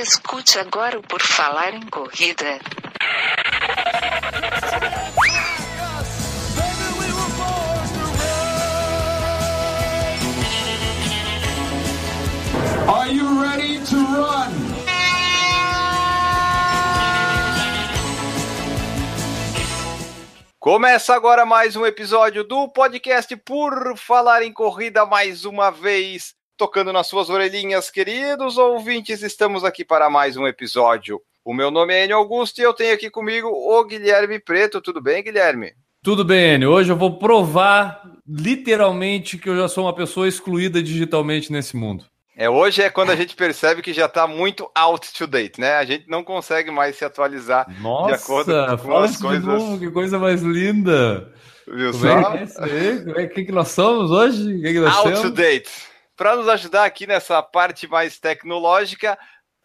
Escute agora o Por Falar em Corrida. Are you ready to run? Começa agora mais um episódio do podcast Por Falar em Corrida, mais uma vez, tocando nas suas orelhinhas, queridos ouvintes. Estamos aqui para mais um episódio. O meu nome é Enio Augusto e eu tenho aqui comigo o Guilherme Preto. Tudo bem, Guilherme? Tudo bem, Enio. Hoje eu vou provar literalmente que eu já sou uma pessoa excluída digitalmente nesse mundo. É, hoje é quando a gente percebe que já está muito out to date, né? A gente não consegue mais se atualizar Nossa, de acordo com as coisas. novo, que coisa mais linda. Viu Como só? é que é é que, que nós somos hoje? Que, que nós Out to temos? date. Para nos ajudar aqui nessa parte mais tecnológica,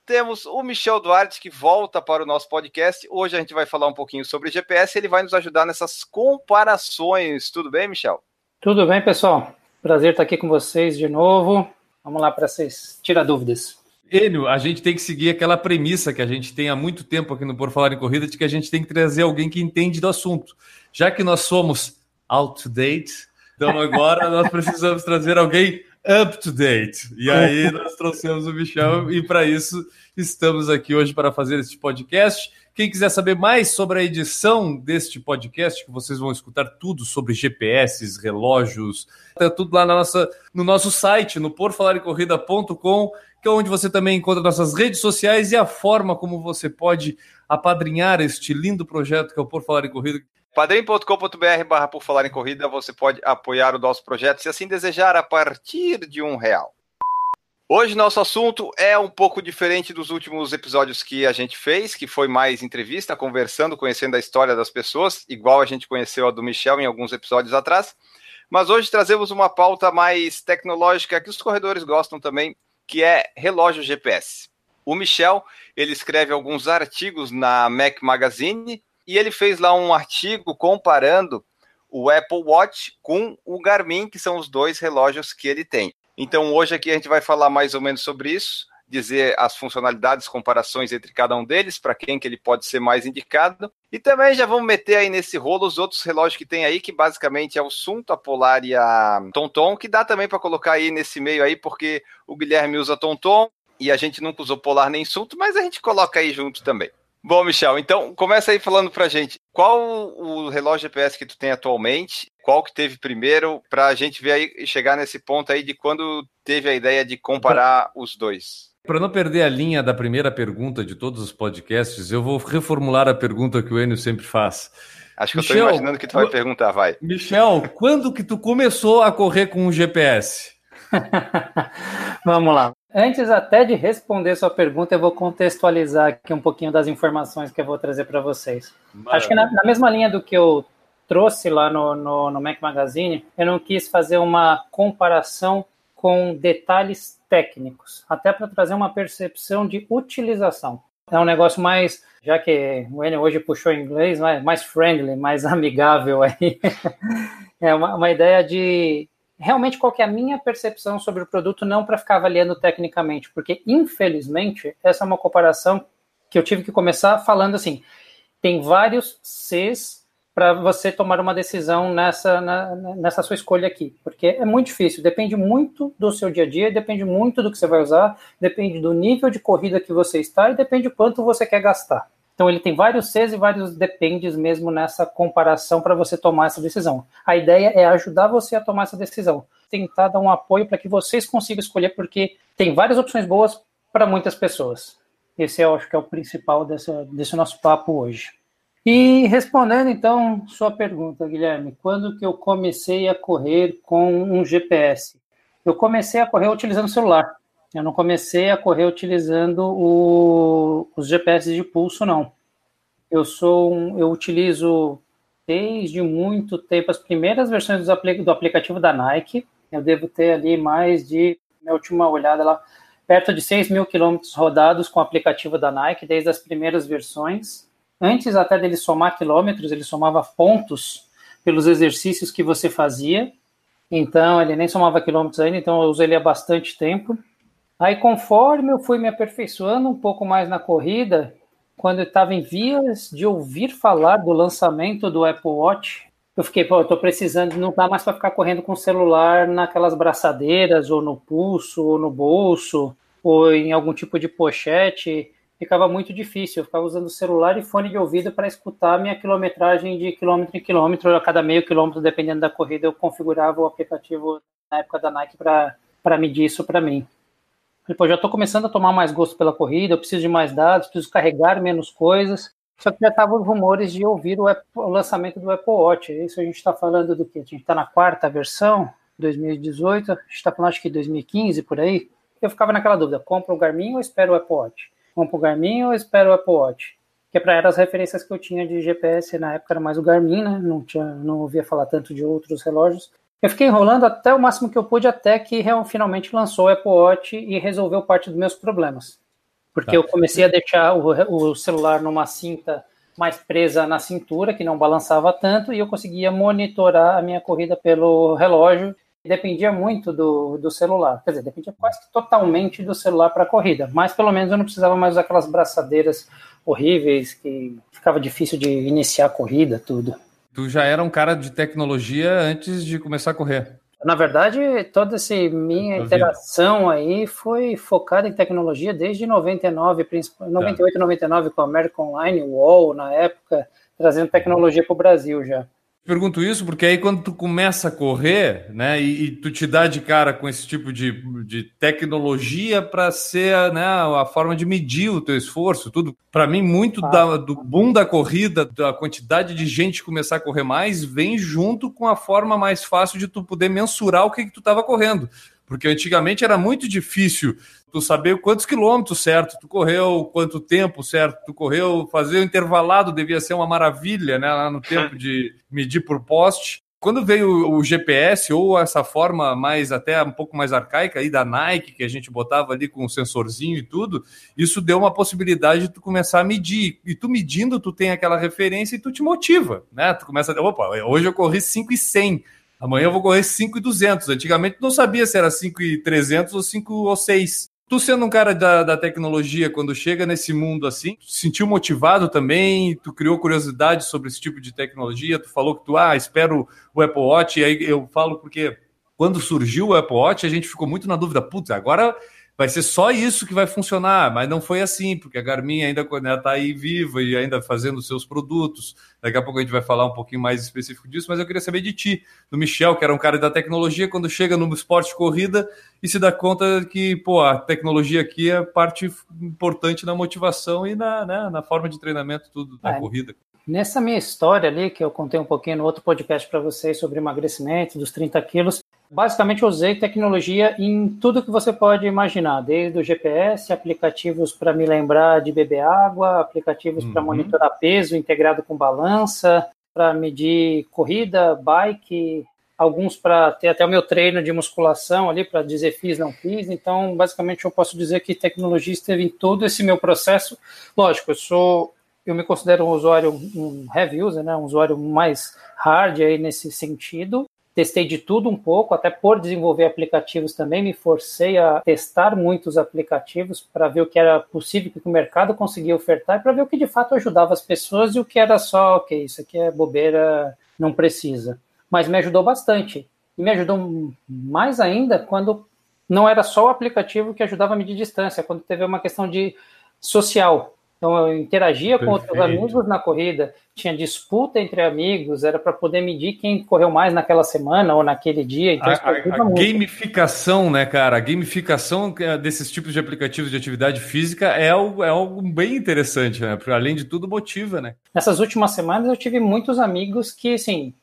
temos o Michel Duarte que volta para o nosso podcast. Hoje a gente vai falar um pouquinho sobre GPS. Ele vai nos ajudar nessas comparações. Tudo bem, Michel? Tudo bem, pessoal? Prazer estar aqui com vocês de novo. Vamos lá para vocês tirar dúvidas. Enio, a gente tem que seguir aquela premissa que a gente tem há muito tempo aqui no Por Falar em Corrida, de que a gente tem que trazer alguém que entende do assunto. Já que nós somos out to date, então agora nós precisamos trazer alguém up to date. E aí nós trouxemos o Michel e para isso estamos aqui hoje para fazer este podcast. Quem quiser saber mais sobre a edição deste podcast, que vocês vão escutar tudo sobre GPS, relógios, tá tudo lá na nossa, no nosso site, no porfalarecorrida.com, que é onde você também encontra nossas redes sociais e a forma como você pode apadrinhar este lindo projeto que é o Por Falar em Corrida. padrim.com.br barra por falar em corrida, você pode apoiar o nosso projeto se assim desejar a partir de um real. Hoje nosso assunto é um pouco diferente dos últimos episódios que a gente fez, que foi mais entrevista, conversando, conhecendo a história das pessoas, igual a gente conheceu a do Michel em alguns episódios atrás. Mas hoje trazemos uma pauta mais tecnológica que os corredores gostam também, que é relógio GPS. O Michel, ele escreve alguns artigos na Mac Magazine e ele fez lá um artigo comparando o Apple Watch com o Garmin, que são os dois relógios que ele tem. Então hoje aqui a gente vai falar mais ou menos sobre isso, dizer as funcionalidades, comparações entre cada um deles, para quem que ele pode ser mais indicado. E também já vamos meter aí nesse rolo os outros relógios que tem aí, que basicamente é o Sunto, a Polar e a Tonton, que dá também para colocar aí nesse meio aí, porque o Guilherme usa Tonton e a gente nunca usou Polar nem Sunto, mas a gente coloca aí junto também. Bom, Michel, então começa aí falando pra gente qual o relógio GPS que tu tem atualmente, qual que teve primeiro, pra gente ver aí e chegar nesse ponto aí de quando teve a ideia de comparar os dois. Para não perder a linha da primeira pergunta de todos os podcasts, eu vou reformular a pergunta que o Enio sempre faz. Acho que eu Michel, tô imaginando que tu vai eu- perguntar, vai. Michel, quando que tu começou a correr com o GPS? Vamos lá. Antes até de responder sua pergunta, eu vou contextualizar aqui um pouquinho das informações que eu vou trazer para vocês. Acho que na, na mesma linha do que eu trouxe lá no, no, no Mac Magazine, eu não quis fazer uma comparação com detalhes técnicos, até para trazer uma percepção de utilização. É um negócio mais, já que o Enio hoje puxou em inglês, mais, mais friendly, mais amigável aí. é uma, uma ideia de realmente qual é a minha percepção sobre o produto, não para ficar avaliando tecnicamente, porque infelizmente essa é uma comparação que eu tive que começar falando assim, tem vários Cs para você tomar uma decisão nessa, na- nessa sua escolha aqui, porque é muito difícil, depende muito do seu dia a dia, depende muito do que você vai usar, depende do nível de corrida que você está e depende quanto você quer gastar. Então ele tem vários Cs e vários dependes mesmo nessa comparação para você tomar essa decisão. A ideia é ajudar você a tomar essa decisão, tentar dar um apoio para que vocês consigam escolher, porque tem várias opções boas para muitas pessoas. Esse eu acho que é o principal desse nosso papo hoje. E respondendo então sua pergunta, Guilherme, quando que eu comecei a correr com um GPS? Eu comecei a correr utilizando o celular. Eu não comecei a correr utilizando o- os GPS de pulso, não. Eu sou um- eu utilizo desde muito tempo as primeiras versões do aplicativo da Nike. Eu devo ter ali mais de, minha última olhada lá, perto de 6 mil quilômetros rodados com o aplicativo da Nike, desde as primeiras versões. Antes até dele somar quilômetros, ele somava pontos pelos exercícios que você fazia. Então, ele nem somava quilômetros ainda, então eu uso ele há bastante tempo. Aí, conforme eu fui me aperfeiçoando um pouco mais na corrida, quando eu estava em vias de ouvir falar do lançamento do Apple Watch, eu fiquei, pô, eu tô precisando, não dá mais para ficar correndo com o celular naquelas braçadeiras, ou no pulso, ou no bolso, ou em algum tipo de pochete. Ficava muito difícil. Eu ficava usando celular e fone de ouvido para escutar minha quilometragem de quilômetro em quilômetro. A cada meio quilômetro, dependendo da corrida, eu configurava o aplicativo na época da Nike para medir isso para mim. Depois já estou começando a tomar mais gosto pela corrida, eu preciso de mais dados, preciso carregar menos coisas. Só que já estavam rumores de ouvir o, Apple, o, lançamento do Apple Watch. Isso a gente está falando do que? A gente está na quarta versão, 2018, a gente está falando acho que 2015 por aí. Eu ficava naquela dúvida: compro o Garmin ou espero o Apple Watch? Compro o Garmin ou espero o Apple Watch? Que é para as referências que eu tinha de GPS na época era mais o Garmin, né? Não, tinha, não ouvia falar tanto de outros relógios. Eu fiquei enrolando até o máximo que eu pude, até que finalmente lançou o Apple Watch e resolveu parte dos meus problemas porque tá. eu comecei a deixar o, o, celular numa cinta mais presa na cintura, que não balançava tanto, e eu conseguia monitorar a minha corrida pelo relógio. Dependia muito do, do celular, quer dizer, dependia quase totalmente do celular para a corrida, mas pelo menos eu não precisava mais usar aquelas braçadeiras horríveis que ficava difícil de iniciar a corrida, tudo. Tu já era um cara de tecnologia antes de começar a correr? Na verdade, toda essa minha interação aí foi focada em tecnologia desde 99, 98, tá. 99 com a American Online, o UOL na época, trazendo tecnologia para o Brasil já. Pergunto isso porque aí quando tu começa a correr, né, e, e tu te dá de cara com esse tipo de, de tecnologia para ser né, a forma de medir o teu esforço, tudo. Para mim, muito da, do boom da corrida, da quantidade de gente começar a correr mais, vem junto com a forma mais fácil de tu poder mensurar o que, que tu estava correndo. Porque antigamente era muito difícil tu saber quantos quilômetros certo tu correu, quanto tempo certo tu correu, fazer o intervalado devia ser uma maravilha, né, lá no tempo de medir por poste. Quando veio o GPS ou essa forma mais até um pouco mais arcaica aí da Nike que a gente botava ali com o sensorzinho e tudo, isso deu uma possibilidade de tu começar a medir. E tu medindo, tu tem aquela referência e tu te motiva, né? Tu começa a, opa, hoje eu corri 5 e 100. Amanhã eu vou correr 5,200. Antigamente não sabia se era 5,300 ou 5 ou 6. Tu sendo um cara da, da tecnologia, quando chega nesse mundo assim, tu sentiu motivado também? Tu criou curiosidade sobre esse tipo de tecnologia? Tu falou que tu, ah, espero o Apple Watch. E aí eu falo porque quando surgiu o Apple Watch, a gente ficou muito na dúvida, putz, agora vai ser só isso que vai funcionar, mas não foi assim, porque a Garmin ainda está aí viva e ainda fazendo seus produtos. Daqui a pouco a gente vai falar um pouquinho mais específico disso, mas eu queria saber de ti, do Michel, que era um cara da tecnologia, quando chega no esporte de corrida e se dá conta que, pô, a tecnologia aqui é parte importante na motivação e na, né, na forma de treinamento tudo da é. corrida. Nessa minha história ali, que eu contei um pouquinho no outro podcast para vocês sobre emagrecimento dos 30 quilos, basicamente usei tecnologia em tudo que você pode imaginar, desde o GPS, aplicativos para me lembrar de beber água, aplicativos uhum. para monitorar peso integrado com balança, para medir corrida, bike, alguns para ter até o meu treino de musculação ali para dizer fiz não fiz. Então, basicamente eu posso dizer que tecnologia esteve em todo esse meu processo. Lógico, eu sou eu me considero um usuário um heavy user, né, um usuário mais hard aí nesse sentido, testei de tudo um pouco, até por desenvolver aplicativos também, me forcei a testar muitos aplicativos para ver o que era possível que o mercado conseguia ofertar para ver o que de fato ajudava as pessoas e o que era só, ok, isso aqui é bobeira, não precisa. Mas me ajudou bastante. E me ajudou mais ainda quando não era só o aplicativo que ajudava a medir distância, quando teve uma questão de social. Então eu interagia Perfeito. com outros amigos na corrida, tinha disputa entre amigos, era para poder medir quem correu mais naquela semana ou naquele dia. Então, a, a, a gamificação, né, cara? A gamificação é, desses tipos de aplicativos de atividade física é algo, é algo bem interessante, né? Porque, além de tudo, motiva, né? Nessas últimas semanas eu tive muitos amigos que, assim,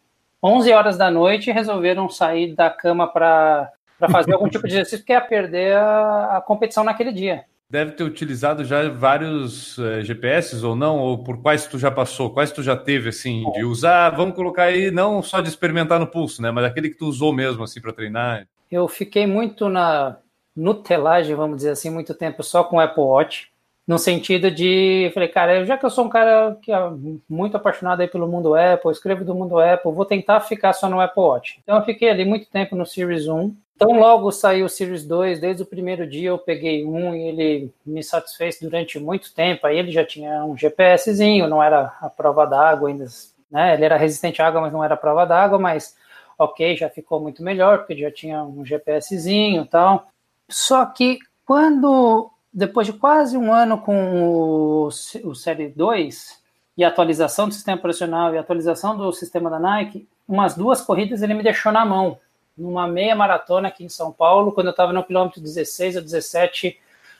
11 horas da noite resolveram sair da cama para fazer algum tipo de exercício que ia perder a, a competição naquele dia deve ter utilizado já vários é, eh, GPS ou não, ou por quais tu já passou, quais tu já teve assim de usar, vamos colocar aí não só de experimentar no pulso, né, mas aquele que tu usou mesmo assim para treinar. Eu fiquei muito na nutelagem, vamos dizer assim, muito tempo só com o Apple Watch. No sentido de, falei, cara, já que eu sou um cara que é muito apaixonado aí pelo mundo Apple, escrevo do mundo Apple, vou tentar ficar só no Apple Watch. Então eu fiquei ali muito tempo no Series 1. Então logo saiu o Series 2, desde o primeiro dia eu peguei um e ele me satisfez durante muito tempo. Aí ele já tinha um GPSzinho, não era a prova d'água ainda, né? Ele era resistente à água, mas não era a prova d'água, mas ok, já ficou muito melhor, porque já tinha um GPSzinho e tal. Só que quando depois de quase um ano com o, o Série 2 e atualização do sistema operacional e atualização do sistema da Nike, umas duas corridas ele me deixou na mão. Numa meia maratona aqui em São Paulo, quando eu estava no quilômetro 16 ou 17,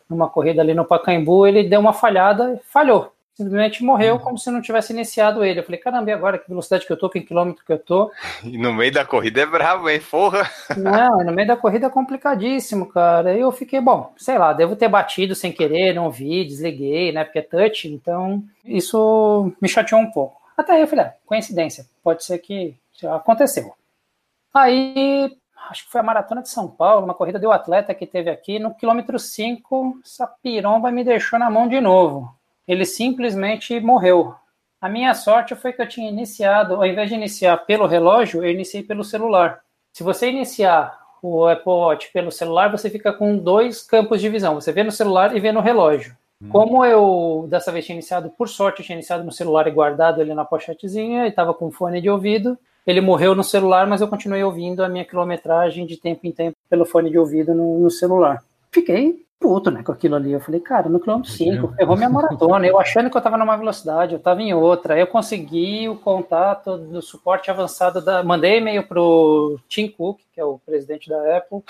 numa corrida ali no Pacaembu, ele deu uma falhada, falhou simplesmente morreu como se não tivesse iniciado ele. Eu falei, caramba, e agora? Que velocidade que eu tô, que quilômetro que eu tô? E no meio da corrida é bravo, hein? Porra! Não, no meio da corrida é complicadíssimo, cara. E eu fiquei, bom, sei lá, devo ter batido sem querer, não vi, desliguei, né? Porque é touch, então isso me chateou um pouco. Até aí eu falei, ah, coincidência, pode ser que aconteceu. Aí, acho que foi a Maratona de São Paulo, uma corrida do atleta que teve aqui, no quilômetro 5, essa piromba me deixou na mão de novo ele simplesmente morreu. A minha sorte foi que eu tinha iniciado, ao invés de iniciar pelo relógio, eu iniciei pelo celular. Se você iniciar o Apple Watch pelo celular, você fica com dois campos de visão. Você vê no celular e vê no relógio. Hum. Como eu, dessa vez, tinha iniciado, por sorte, tinha iniciado no celular e guardado ele na pochetezinha, e estava com fone de ouvido, ele morreu no celular, mas eu continuei ouvindo a minha quilometragem de tempo em tempo pelo fone de ouvido no, no celular. Fiquei puto, né, com aquilo ali. Eu falei, cara, no quilômetro 5, ferrou minha maratona. Eu achando que eu tava numa velocidade, eu tava em outra. Aí eu consegui o contato do suporte avançado da. Mandei e-mail pro Tim Cook, que é o presidente da Apple,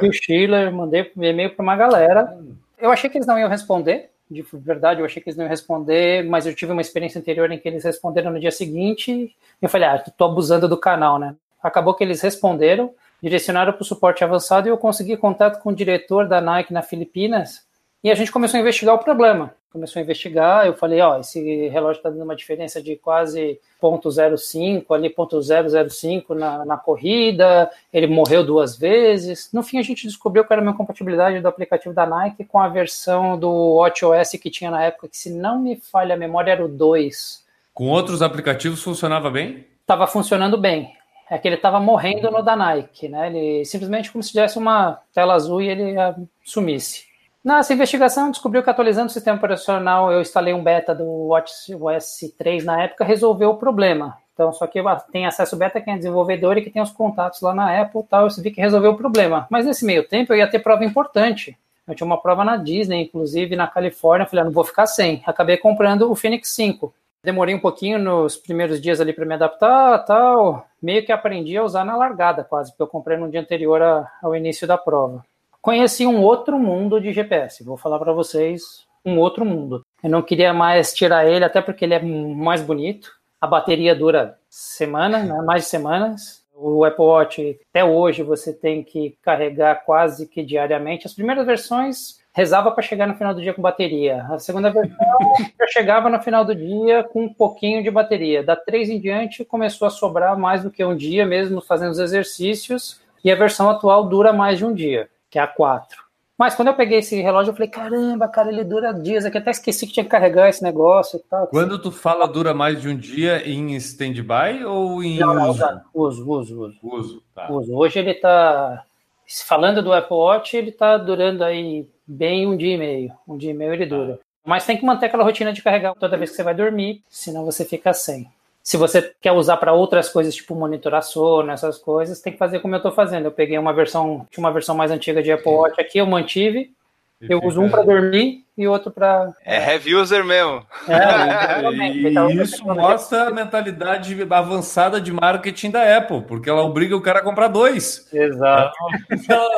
e o Schiller, mandei e-mail para uma galera. Eu achei que eles não iam responder. De verdade, eu achei que eles não iam responder, mas eu tive uma experiência anterior em que eles responderam no dia seguinte. E eu falei, ah, tô abusando do canal, né? Acabou que eles responderam direcionaram para o suporte avançado e eu consegui contato com o diretor da Nike na Filipinas e a gente começou a investigar o problema. Começou a investigar, eu falei, ó, esse relógio está dando uma diferença de quase 0.05, ali 0.005 na, na corrida, ele morreu duas vezes. No fim, a gente descobriu que era uma compatibilidade do aplicativo da Nike com a versão do WatchOS que tinha na época, que se não me falha a memória era o 2. Com outros aplicativos funcionava bem? Estava funcionando bem é que ele estava morrendo no da Nike, né? Ele simplesmente como se tivesse uma tela azul e ele sumisse. Nessa investigação, descobriu que atualizando o sistema operacional, eu instalei um beta do WatchOS 3 na época, resolveu o problema. Então, só que tem acesso beta quem é desenvolvedor e que tem os contatos lá na Apple tal, eu vi que resolveu o problema. Mas nesse meio tempo eu ia ter prova importante. Eu tinha uma prova na Disney, inclusive na Califórnia, falei, ah, não vou ficar sem. Acabei comprando o Phoenix 5. Demorei um pouquinho nos primeiros dias ali para me adaptar, tal. Meio que aprendi a usar na largada, quase, porque eu comprei no dia anterior a, ao início da prova. Conheci um outro mundo de GPS. Vou falar para vocês um outro mundo. Eu não queria mais tirar ele, até porque ele é mais bonito. A bateria dura semanas, né, mais de semanas. O Apple Watch, até hoje, você tem que carregar quase que diariamente. As primeiras versões rezava para chegar no final do dia com bateria. A segunda versão já chegava no final do dia com um pouquinho de bateria. Da 3 em diante começou a sobrar mais do que um dia, mesmo fazendo os exercícios. E a versão atual dura mais de um dia, que é a 4. Mas quando eu peguei esse relógio, eu falei, caramba, cara, ele dura dias aqui. Até esqueci que tinha que carregar esse negócio e tal. Quando tu fala dura mais de um dia em stand-by ou em não, uso? Uso, uso, uso. Uso, tá. uso. Hoje ele tá. Falando do Apple Watch, ele tá durando aí bem um dia e meio. Um dia e meio ele dura. Mas tem que manter aquela rotina de carregar toda vez que você vai dormir, senão você fica sem. Se você quer usar para outras coisas, tipo monitorar sono, essas coisas, tem que fazer como eu estou fazendo. Eu peguei uma versão, tinha uma versão mais antiga de Apple Watch aqui, eu mantive. Eu uso um para dormir e outro para. É heavy user mesmo. É, isso mostra a mentalidade avançada de marketing da Apple, porque ela obriga o cara a comprar dois. Exato. se ela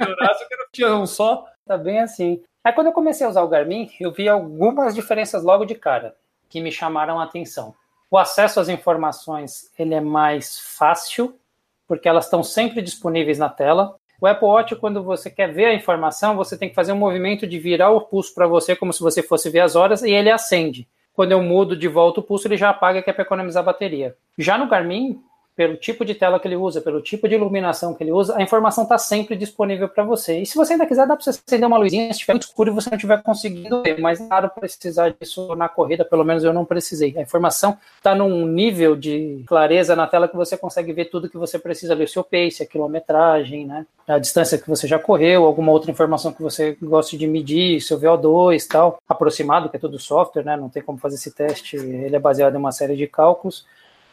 melhorasse, o cara tinha um só. Tá bem assim. Aí quando eu comecei a usar o Garmin, eu vi algumas diferenças logo de cara que me chamaram a atenção. O acesso às informações ele é mais fácil, porque elas estão sempre disponíveis na tela. O Apple Watch, quando você quer ver a informação, você tem que fazer um movimento de virar o pulso para você, como se você fosse ver as horas, e ele acende. Quando eu mudo de volta o pulso, ele já apaga, que é para economizar bateria. Já no Garmin, pelo tipo de tela que ele usa, pelo tipo de iluminação que ele usa, a informação está sempre disponível para você. E se você ainda quiser, dá para você acender uma luzinha se estiver muito escuro e você não estiver conseguindo ver, mas é claro precisar disso na corrida, pelo menos eu não precisei. A informação está num nível de clareza na tela que você consegue ver tudo que você precisa ver, o seu pace, a quilometragem, né, a distância que você já correu, alguma outra informação que você goste de medir, seu VO2 tal, aproximado, que é tudo software, né, não tem como fazer esse teste, ele é baseado em uma série de cálculos.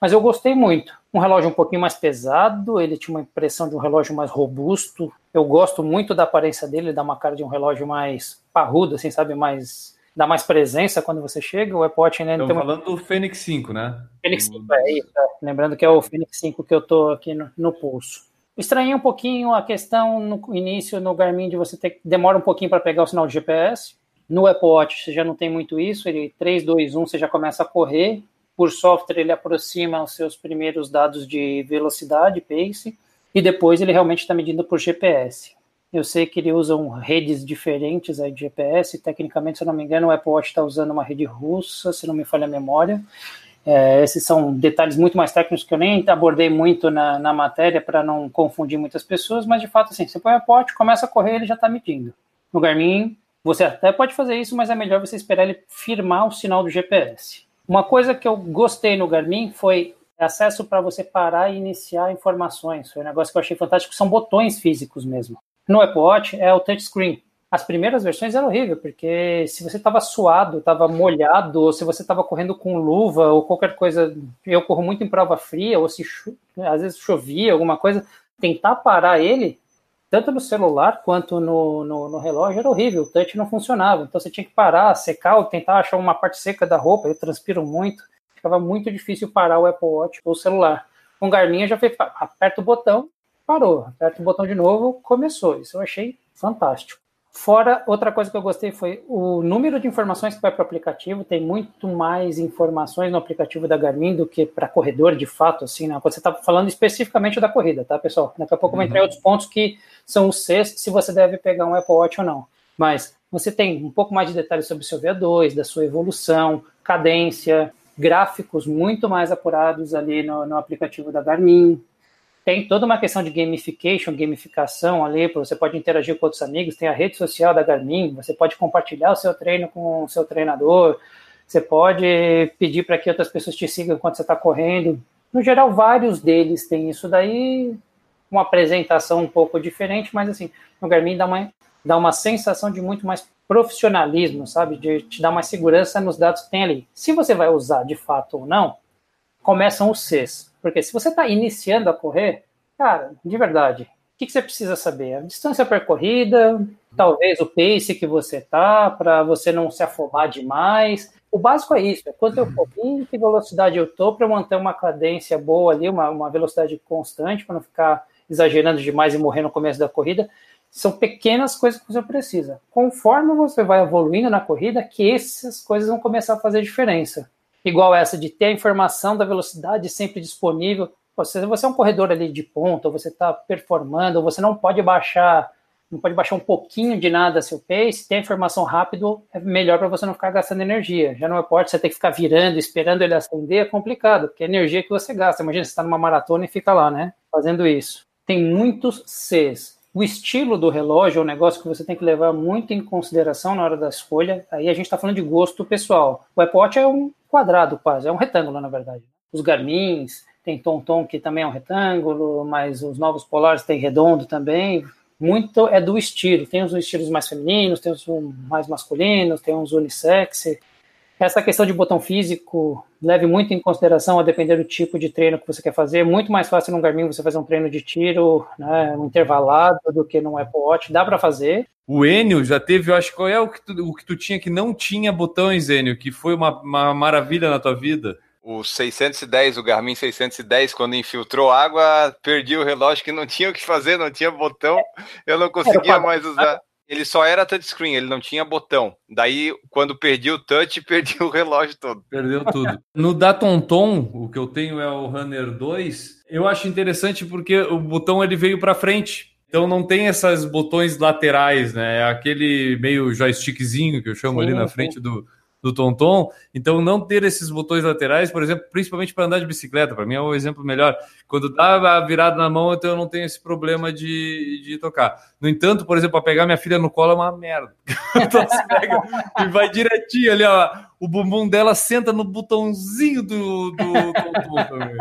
Mas eu gostei muito. Um relógio um pouquinho mais pesado, ele tinha uma impressão de um relógio mais robusto. Eu gosto muito da aparência dele, ele dá uma cara de um relógio mais parrudo, assim, sabe? Mais dá mais presença quando você chega. O Apple Watch ainda Estamos falando uma... do Fênix 5, né? Fênix 5, é isso. É. Lembrando que é o Fênix 5 que eu tô aqui no, no pulso. Estranhei um pouquinho a questão no início no Garmin de você ter demora um pouquinho para pegar o sinal de GPS. No Apple Watch você já não tem muito isso, ele 3, 2, 1 você já começa a correr por software ele aproxima os seus primeiros dados de velocidade, pace, e depois ele realmente está medindo por GPS. Eu sei que ele usa redes diferentes aí de GPS, tecnicamente, se eu não me engano, o Apple Watch está usando uma rede russa, se não me falha a memória. É, esses são detalhes muito mais técnicos que eu nem abordei muito na, na matéria para não confundir muitas pessoas, mas de fato, assim, você põe o Apple Watch, começa a correr, ele já está medindo. No Garmin, você até pode fazer isso, mas é melhor você esperar ele firmar o sinal do GPS. Uma coisa que eu gostei no Garmin foi acesso para você parar e iniciar informações. Foi um negócio que eu achei fantástico, são botões físicos mesmo. No Apple Watch é o touchscreen. As primeiras versões eram horríveis, porque se você estava suado, estava molhado, ou se você estava correndo com luva ou qualquer coisa, eu corro muito em prova fria, ou se às vezes chovia, alguma coisa, tentar parar ele tanto no celular quanto no, no, no, relógio, era horrível, o touch não funcionava. Então você tinha que parar, secar, ou tentar achar uma parte seca da roupa, eu transpiro muito, ficava muito difícil parar o Apple Watch ou o celular. Com Garmin já fez, aperta o botão, parou, aperta o botão de novo, começou. Isso eu achei fantástico. Fora, outra coisa que eu gostei foi o número de informações que vai para o aplicativo. Tem muito mais informações no aplicativo da Garmin do que para corredor, de fato, assim, né? Quando você está falando especificamente da corrida, tá, pessoal? Daqui a pouco uhum. eu vou entrar em outros pontos que são os seis, se você deve pegar um Apple Watch ou não. Mas você tem um pouco mais de detalhes sobre o seu VO2, da sua evolução, cadência, gráficos muito mais apurados ali no, no aplicativo da Garmin, tem toda uma questão de gamification, gamificação ali, você pode interagir com outros amigos, tem a rede social da Garmin, você pode compartilhar o seu treino com o seu treinador, você pode pedir para que outras pessoas te sigam enquanto você está correndo. No geral, vários deles têm isso daí, uma apresentação um pouco diferente, mas assim, o Garmin dá uma, dá uma sensação de muito mais profissionalismo, sabe? De te dar mais segurança nos dados que tem ali. Se você vai usar de fato ou não, começam os Cs porque se você está iniciando a correr, cara, de verdade, o que, que, você precisa saber? A distância percorrida, talvez o pace que você tá, para você não se afobar demais. O básico é isso, é quanto eu corri, que velocidade eu tô para manter uma cadência boa ali, uma, uma velocidade constante, para não ficar exagerando demais e morrer no começo da corrida. São pequenas coisas que você precisa. Conforme você vai evoluindo na corrida, que essas coisas vão começar a fazer diferença igual essa de ter a informação da velocidade sempre disponível. Se você é um corredor ali de ponta, você está performando, você não pode baixar, não pode baixar um pouquinho de nada seu pace, ter a informação rápido é melhor para você não ficar gastando energia. Já não importa você ter que ficar virando, esperando ele acender, é complicado, porque é energia que você gasta. Imagina, você está numa maratona e fica lá, né? Fazendo isso. Tem muitos Cs. O estilo do relógio é um negócio que você tem que levar muito em consideração na hora da escolha. Aí a gente está falando de gosto pessoal. O Apple Watch é um quadrado quase, é um retângulo na verdade. Os Garmins, tem Tom que também é um retângulo, mas os novos Polares tem redondo também. Muito é do estilo. Tem uns estilos mais femininos, tem uns mais masculinos, tem uns unissex. Essa questão de botão físico leve muito em consideração a depender do tipo de treino que você quer fazer. É muito mais fácil no Garmin você fazer um treino de tiro, né, um intervalado, do que no Apple Watch. Dá para fazer, o Enio já teve, eu acho, qual é o que, tu, o que tu tinha que não tinha botões, Enio, que foi uma, uma maravilha na tua vida? O 610, o Garmin 610, quando infiltrou água, perdi o relógio que não tinha o que fazer, não tinha botão, eu não conseguia mais usar. Ele só era touchscreen, ele não tinha botão. Daí, quando perdi o touch, perdi o relógio todo. Perdeu tudo. no Datonton, o que eu tenho é o Runner 2. Eu acho interessante porque o botão ele veio para frente. Então não tem esses botões laterais, né? É aquele meio joystickzinho que eu chamo sim, ali na sim. frente do, do TomTom. Então, não ter esses botões laterais, por exemplo, principalmente para andar de bicicleta, para mim é o um exemplo melhor. Quando dá a virada na mão, então eu não tenho esse problema de, de tocar. No entanto, por exemplo, para pegar minha filha no colo é uma merda. então, pega e vai direitinho ali, ó. O bumbum dela senta no botãozinho do, do TomTom também.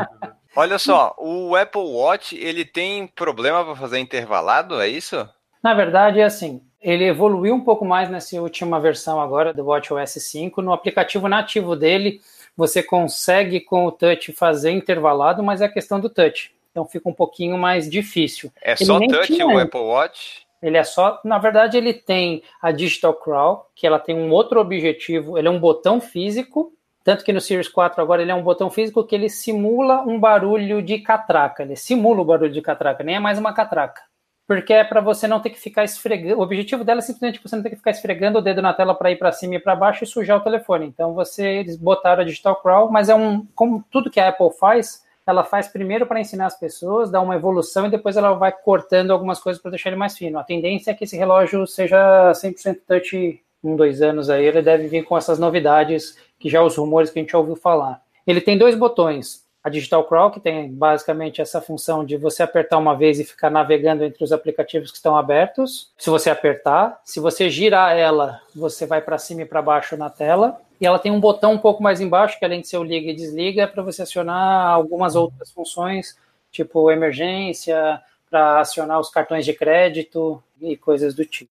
Olha só, o Apple Watch ele tem problema para fazer intervalado, é isso? Na verdade, é assim. Ele evoluiu um pouco mais nessa última versão agora do WatchOS 5. No aplicativo nativo dele, você consegue com o touch fazer intervalado, mas é a questão do touch. Então fica um pouquinho mais difícil. É ele só touch o Apple Watch? Ele é só, na verdade, ele tem a Digital Crawl, que ela tem um outro objetivo. Ele é um botão físico tanto que no Series 4 agora ele é um botão físico que ele simula um barulho de catraca. Ele simula o barulho de catraca, nem é mais uma catraca. Porque é para você não ter que ficar esfregando. O objetivo dela é simplesmente você não ter que ficar esfregando o dedo na tela para ir para cima e para baixo e sujar o telefone. Então você eles botaram a Digital Crawl, mas é um como tudo que a Apple faz, ela faz primeiro para ensinar as pessoas, dá uma evolução e depois ela vai cortando algumas coisas para deixar ele mais fino. A tendência é que esse relógio seja 100% touch um, dois anos aí, ele deve vir com essas novidades que já os rumores que a gente já ouviu falar. Ele tem dois botões. A Digital Crawl, que tem basicamente essa função de você apertar uma vez e ficar navegando entre os aplicativos que estão abertos. Se você apertar, se você girar ela, você vai para cima e para baixo na tela. E ela tem um botão um pouco mais embaixo, que além de ser o liga e desliga, é para você acionar algumas outras funções, tipo emergência, para acionar os cartões de crédito e coisas do tipo.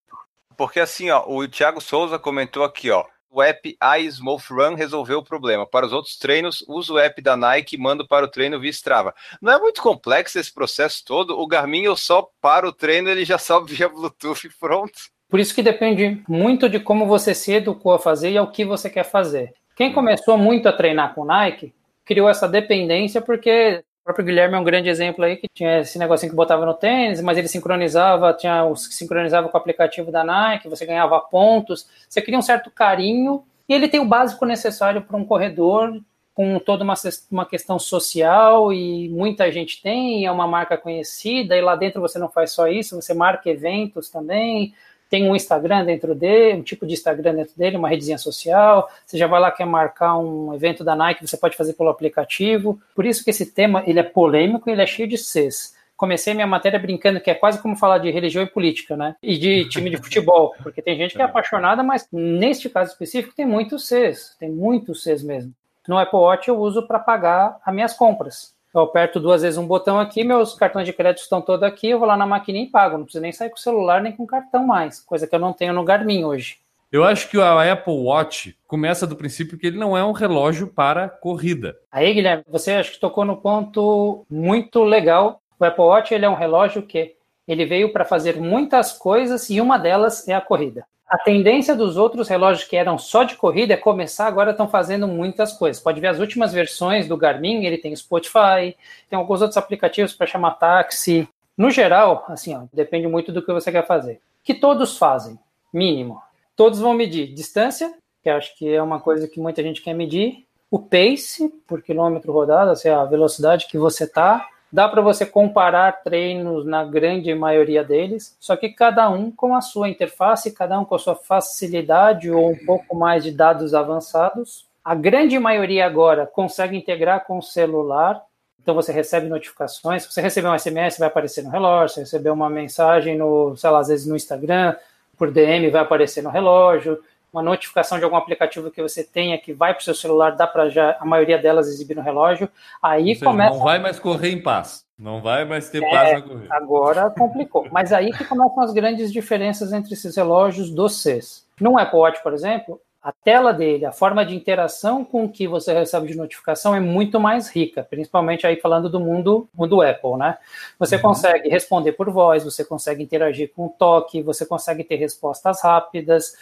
Porque assim, ó, o Thiago Souza comentou aqui, ó o app iSmooth Run resolveu o problema. Para os outros treinos, uso o app da Nike e mando para o treino via Strava. Não é muito complexo esse processo todo? O Garmin eu só para o treino, ele já sobe via Bluetooth e pronto. Por isso que depende muito de como você se educou a fazer e ao que você quer fazer. Quem começou muito a treinar com Nike criou essa dependência porque próprio Guilherme é um grande exemplo aí, que tinha esse negocinho que botava no tênis, mas ele sincronizava, tinha os que sincronizava com o aplicativo da Nike, você ganhava pontos, você cria um certo carinho, e ele tem o básico necessário para um corredor, com toda uma, uma questão social, e muita gente tem, é uma marca conhecida, e lá dentro você não faz só isso, você marca eventos também, tem um Instagram dentro dele, um tipo de Instagram dentro dele, uma redezinha social. Você já vai lá quer marcar um evento da Nike, você pode fazer pelo aplicativo. Por isso que esse tema ele é polêmico, e ele é cheio de Cs. Comecei minha matéria brincando que é quase como falar de religião e política, né? E de time de futebol, porque tem gente que é apaixonada, mas neste caso específico tem muitos Cs, tem muitos Cs mesmo. No Apple Watch eu uso para pagar as minhas compras. Eu aperto duas vezes um botão aqui, meus cartões de crédito estão todos aqui, eu vou lá na maquininha e pago. Não preciso nem sair com o celular nem com cartão mais, coisa que eu não tenho no Garmin hoje. Eu acho que o Apple Watch começa do princípio que ele não é um relógio para corrida. Aí, Guilherme, você acho que tocou no ponto muito legal. O Apple Watch ele é um relógio que ele veio para fazer muitas coisas e uma delas é a corrida. A tendência dos outros relógios que eram só de corrida é começar agora estão fazendo muitas coisas. Pode ver as últimas versões do Garmin, ele tem Spotify, tem alguns outros aplicativos para chamar táxi. No geral, assim, ó, depende muito do que você quer fazer. Que todos fazem, mínimo. Todos vão medir distância, que acho que é uma coisa que muita gente quer medir, o pace por quilômetro rodado, assim, a velocidade que você está, Dá para você comparar treinos na grande maioria deles, só que cada um com a sua interface, cada um com a sua facilidade ou um pouco mais de dados avançados. A grande maioria agora consegue integrar com o celular, então você recebe notificações. Se você receber um SMS, vai aparecer no relógio. Se receber uma mensagem no, sei lá, às vezes no Instagram, por DM, vai aparecer no relógio uma notificação de algum aplicativo que você tenha que vai para o seu celular, dá para já a maioria delas exibir no relógio. Aí seja, começa. Não vai mais correr em paz. Não vai mais ter é, paz na corrida. Agora complicou. Mas aí que começam as grandes diferenças entre esses relógios dos Cs. No Apple Watch, por exemplo, a tela dele, a forma de interação com que você recebe de notificação é muito mais rica, principalmente aí falando do mundo, mundo Apple, né? Você uhum. consegue responder por voz, você consegue interagir com o toque, você consegue ter respostas rápidas,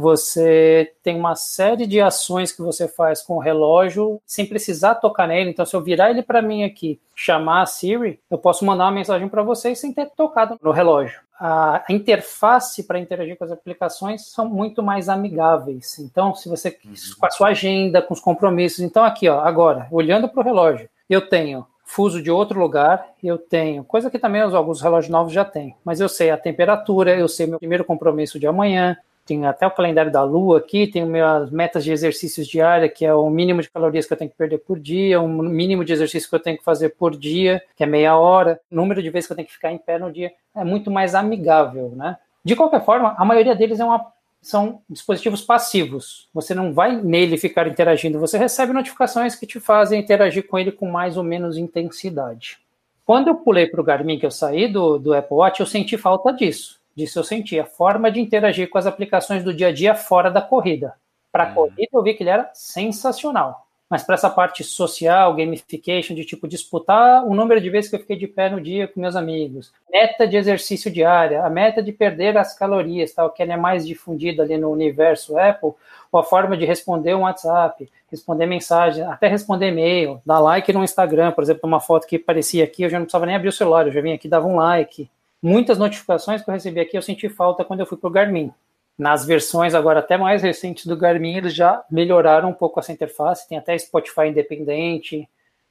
você tem uma série de ações que você faz com o relógio sem precisar tocar nele. Então, se eu virar ele para mim aqui, chamar a Siri, eu posso mandar uma mensagem para vocês sem ter tocado no relógio. A interface para interagir com as aplicações são muito mais amigáveis. Então, se você uhum. com a sua agenda, com os compromissos, então aqui, ó, agora, olhando para o relógio, eu tenho fuso de outro lugar, eu tenho, coisa que também alguns relógios novos já têm, mas eu sei a temperatura, eu sei meu primeiro compromisso de amanhã, tem até o calendário da lua aqui, tem minhas metas de exercícios diária, que é o mínimo de calorias que eu tenho que perder por dia, o mínimo de exercício que eu tenho que fazer por dia, que é meia hora, número de vezes que eu tenho que ficar em pé no dia, é muito mais amigável, né? De qualquer forma, a maioria deles é uma, são dispositivos passivos. Você não vai nele ficar interagindo, você recebe notificações que te fazem interagir com ele com mais ou menos intensidade. Quando eu pulei para o Garmin, que eu saí do, do Apple Watch, eu senti falta disso disso eu senti, a forma de interagir com as aplicações do dia a dia fora da corrida. Para a uhum. corrida, eu vi que ele era sensacional. Mas para essa parte social, gamification, de tipo disputar o número de vezes que eu fiquei de pé no dia com meus amigos, meta de exercício diária, a meta de perder as calorias, tal, que ela é mais difundida ali no universo Apple, ou a forma de responder um WhatsApp, responder mensagem, até responder e-mail, dar like no Instagram, por exemplo, uma foto que aparecia aqui, eu já não precisava nem abrir o celular, eu já vim aqui dava um like muitas notificações que eu recebi aqui eu senti falta quando eu fui para o Garmin. Nas versões agora até mais recentes do Garmin, eles já melhoraram um pouco essa interface, tem até Spotify independente.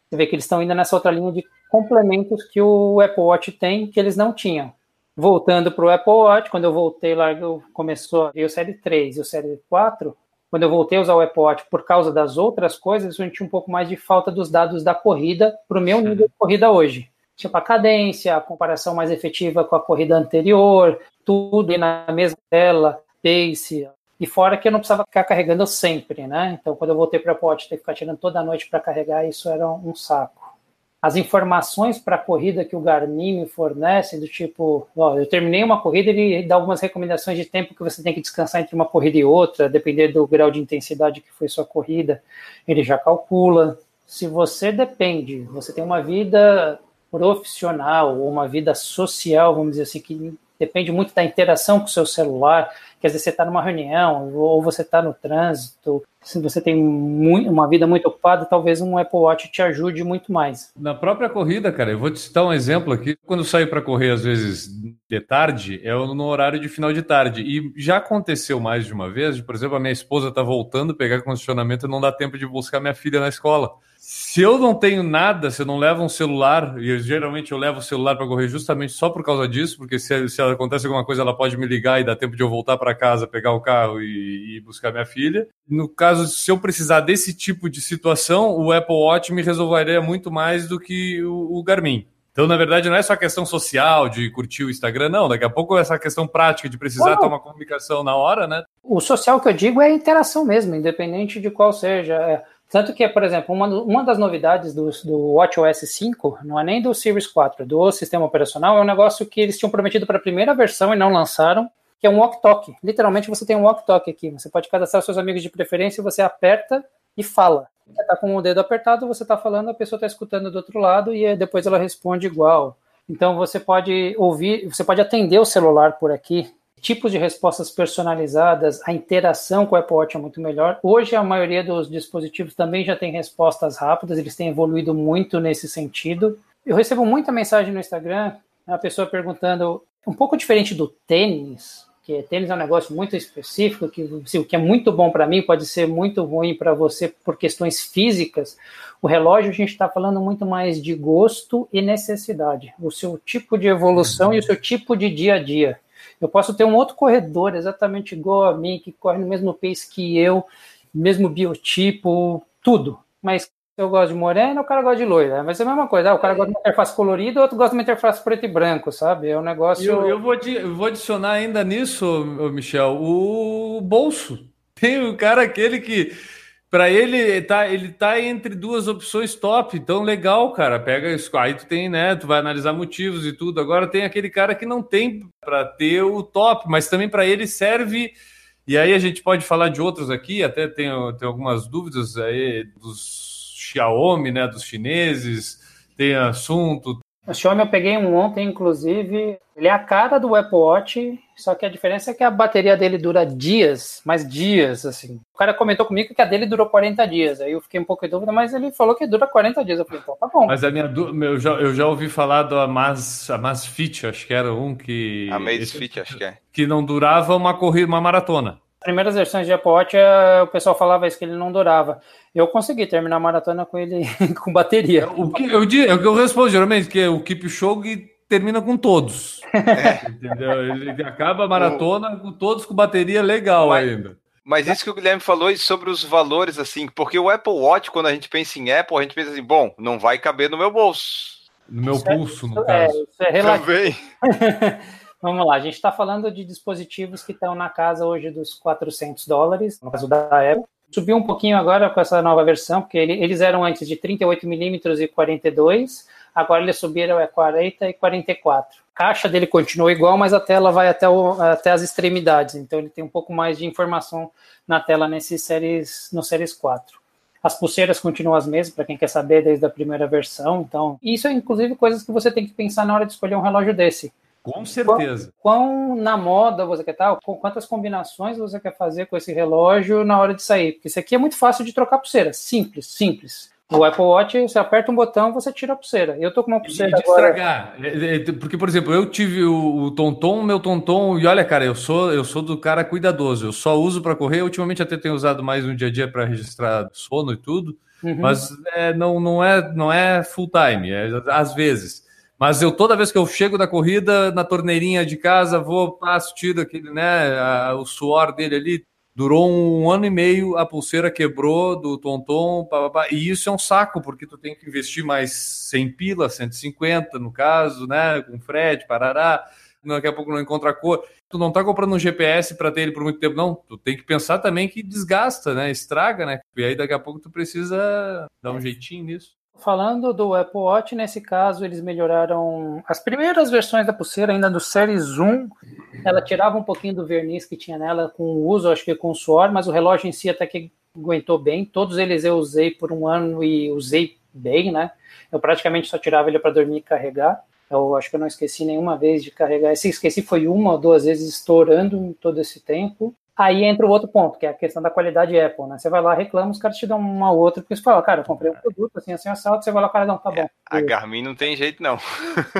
Você vê que eles estão indo nessa outra linha de complementos que o Apple Watch tem, que eles não tinham. Voltando para o Apple Watch, quando eu voltei lá, eu começou o Série 3 e o Série 4, quando eu voltei a usar o Apple Watch por causa das outras coisas, eu senti um pouco mais de falta dos dados da corrida para o meu nível de corrida hoje tipo a cadência, a comparação mais efetiva com a corrida anterior, tudo na mesma tela, pace, e fora que eu não precisava ficar carregando sempre, né? Então, quando eu voltei para a Watch, ter que ficar tirando toda a noite para carregar, isso era um saco. As informações para a corrida que o Garmin me fornece, do tipo, ó, eu terminei uma corrida, ele dá algumas recomendações de tempo que você tem que descansar entre uma corrida e outra, depender do grau de intensidade que foi sua corrida, ele já calcula. Se você depende, você tem uma vida profissional ou uma vida social, vamos dizer assim, que depende muito da interação com o seu celular, quer dizer, você está numa reunião ou você está no trânsito, se você tem muito, uma vida muito ocupada, talvez um Apple Watch te ajude muito mais. Na própria corrida, cara, eu vou te citar um exemplo aqui. Quando eu saio para correr, às vezes de tarde, é no horário de final de tarde. E já aconteceu mais de uma vez, por exemplo, a minha esposa está voltando, pegar condicionamento e não dá tempo de buscar minha filha na escola. Se eu não tenho nada, se eu não levo um celular, e eu, geralmente eu levo o celular para correr justamente só por causa disso, porque se, se acontece alguma coisa, ela pode me ligar e dá tempo de eu voltar para casa, pegar o carro e, e, buscar minha filha. No caso, se eu precisar desse tipo de situação, o Apple Watch me resolveria muito mais do que o, o Garmin. Então, na verdade, não é só questão social de curtir o Instagram, não. Daqui a pouco é essa questão prática de precisar ter uma comunicação na hora, né? O social que eu digo é a interação mesmo, independente de qual seja. É tanto que, por exemplo, uma, uma das novidades do, do WatchOS 5, não é nem do Series 4, do sistema operacional, é um negócio que eles tinham prometido para a primeira versão e não lançaram, que é um walk-talk. Literalmente você tem um walk-talk aqui. Você pode cadastrar seus amigos de preferência, você aperta e fala. Você está com o dedo apertado, você está falando, a pessoa está escutando do outro lado e depois ela responde igual. Então você pode ouvir, você pode atender o celular por aqui tipos de respostas personalizadas, a interação com o Apple Watch é muito melhor. Hoje a maioria dos dispositivos também já tem respostas rápidas, eles têm evoluído muito nesse sentido. Eu recebo muita mensagem no Instagram, a pessoa perguntando, um pouco diferente do tênis, que tênis é um negócio muito específico, que assim, o que é muito bom para mim pode ser muito ruim para você por questões físicas. O relógio a gente está falando muito mais de gosto e necessidade, o seu tipo de evolução e o seu tipo de dia a dia. Eu posso ter um outro corredor exatamente igual a mim, que corre no mesmo pace que eu, mesmo biotipo, tudo. Mas eu gosto de morena, o cara gosta de loira. Mas é a mesma coisa. Ah, o cara gosta de uma interface colorida, o outro gosta de uma interface preto e branco, sabe? É um negócio. Eu, eu, vou, eu vou adicionar ainda nisso, Michel, o bolso. Tem o cara aquele que para ele tá, ele tá entre duas opções top, então legal, cara. Pega isso, aí tu tem, né? Tu vai analisar motivos e tudo. Agora tem aquele cara que não tem para ter o top, mas também para ele serve. E aí a gente pode falar de outros aqui, até tem, tem algumas dúvidas aí dos Xiaomi, né? Dos chineses, tem assunto, o Xiaomi eu peguei um ontem, inclusive. Ele é a cara do Apple Watch, só que a diferença é que a bateria dele dura dias, mais dias, assim. O cara comentou comigo que a dele durou 40 dias. Aí eu fiquei um pouco em dúvida, mas ele falou que dura 40 dias. Eu falei, então tá bom. Mas a minha eu já, eu já ouvi falar do Amaz, Amaz Fit, acho que era um que. A Maze Fit, acho que é. Que não durava uma corrida, uma maratona primeiras versões de Apple Watch, eh, o pessoal falava isso, que ele não durava. Eu consegui terminar a maratona com ele com bateria. O que eu, é eu respondo geralmente, que é o Keep Show termina com todos. É. Entendeu? Ele acaba a maratona com todos com bateria legal Mas- ainda. Mas isso que o Guilherme falou sobre os valores, assim, porque o Apple Watch, quando a gente pensa em Apple, a gente pensa assim, bom, não vai caber no meu bolso. No meu Isso é- pulso, no é, caso. isso é relativo. Também. Vamos lá, a gente está falando de dispositivos que estão na casa hoje dos 400 dólares, no caso da Apple. Subiu um pouquinho agora com essa nova versão, porque ele- eles eram antes de 38mm e 42, agora eles subiram a 40 e 44. A caixa dele continua igual, mas a tela vai até, o- até as extremidades, então ele tem um pouco mais de informação na tela nesses séries, no Series 4. As pulseiras continuam as mesmas, para quem quer saber desde a primeira versão. Então, isso é inclusive coisas que você tem que pensar na hora de escolher um relógio desse Com certeza. quão na moda você quer estar, com quantas combinações você quer fazer com esse relógio na hora de sair. Porque isso aqui é muito fácil de trocar pulseira. Simples, simples. O Apple Watch, você aperta um botão, você tira a pulseira. Eu tô com uma E pulseira de agora. estragar. É, é, Porque, por exemplo, eu tive o, o Tonton, meu Tonton, e olha, cara, eu sou eu sou do cara cuidadoso. Eu só uso para correr. Ultimamente até tenho usado mais no dia a dia para registrar sono e tudo. Uhum. Mas é, não, não, é, não é full time, é às vezes. Mas eu toda vez que eu chego da corrida, na torneirinha de casa, vou, passo, tiro aquele, né, a- o suor dele ali. Durou um ano e meio, a pulseira quebrou do Tonton, pá, pá, pá. e isso é um saco, porque tu tem que investir mais 100 pila, 150 no caso, né, com frete, parará, daqui a pouco não encontra a cor. Tu não tá comprando um GPS para ter ele por muito tempo, não. Tu tem que pensar também que desgasta, né, estraga, né, e aí daqui a pouco tu precisa dar um jeitinho nisso. Falando do Apple Watch, nesse caso, eles melhoraram as primeiras versões da pulseira, ainda do Series 1. Ela tirava um pouquinho do verniz que tinha nela com o uso, acho que com o suor, mas o relógio em si até que aguentou bem. Todos eles eu usei por um ano e usei bem, né? Eu praticamente só tirava ele para dormir e carregar. Eu acho que eu não esqueci nenhuma vez de carregar. Se esqueci foi uma ou duas vezes estourando em todo esse tempo. Aí entra o outro ponto, que é a questão da qualidade Apple, né? Você vai lá, reclama, os caras te dão uma outra, porque você fala, cara, eu comprei um produto assim, assim, assado, você vai lá, o cara, não, tá bom. A Garmin não tem jeito, não.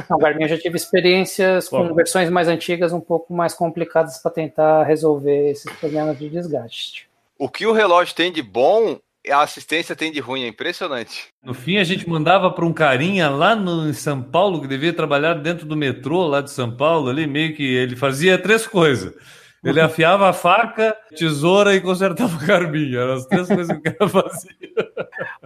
Não, Garmin eu já tive experiências com Bom. versões mais antigas, um pouco mais complicadas para tentar resolver esses problemas de desgaste. O que o relógio tem de bom, a assistência tem de ruim, é impressionante. No fim, a gente mandava para um carinha lá no, em São Paulo, que devia trabalhar dentro do metrô lá de São Paulo, ali meio que ele fazia três coisas. Ele afiava a faca, tesoura e consertava o carbinho. Eram as três coisas que o cara fazia.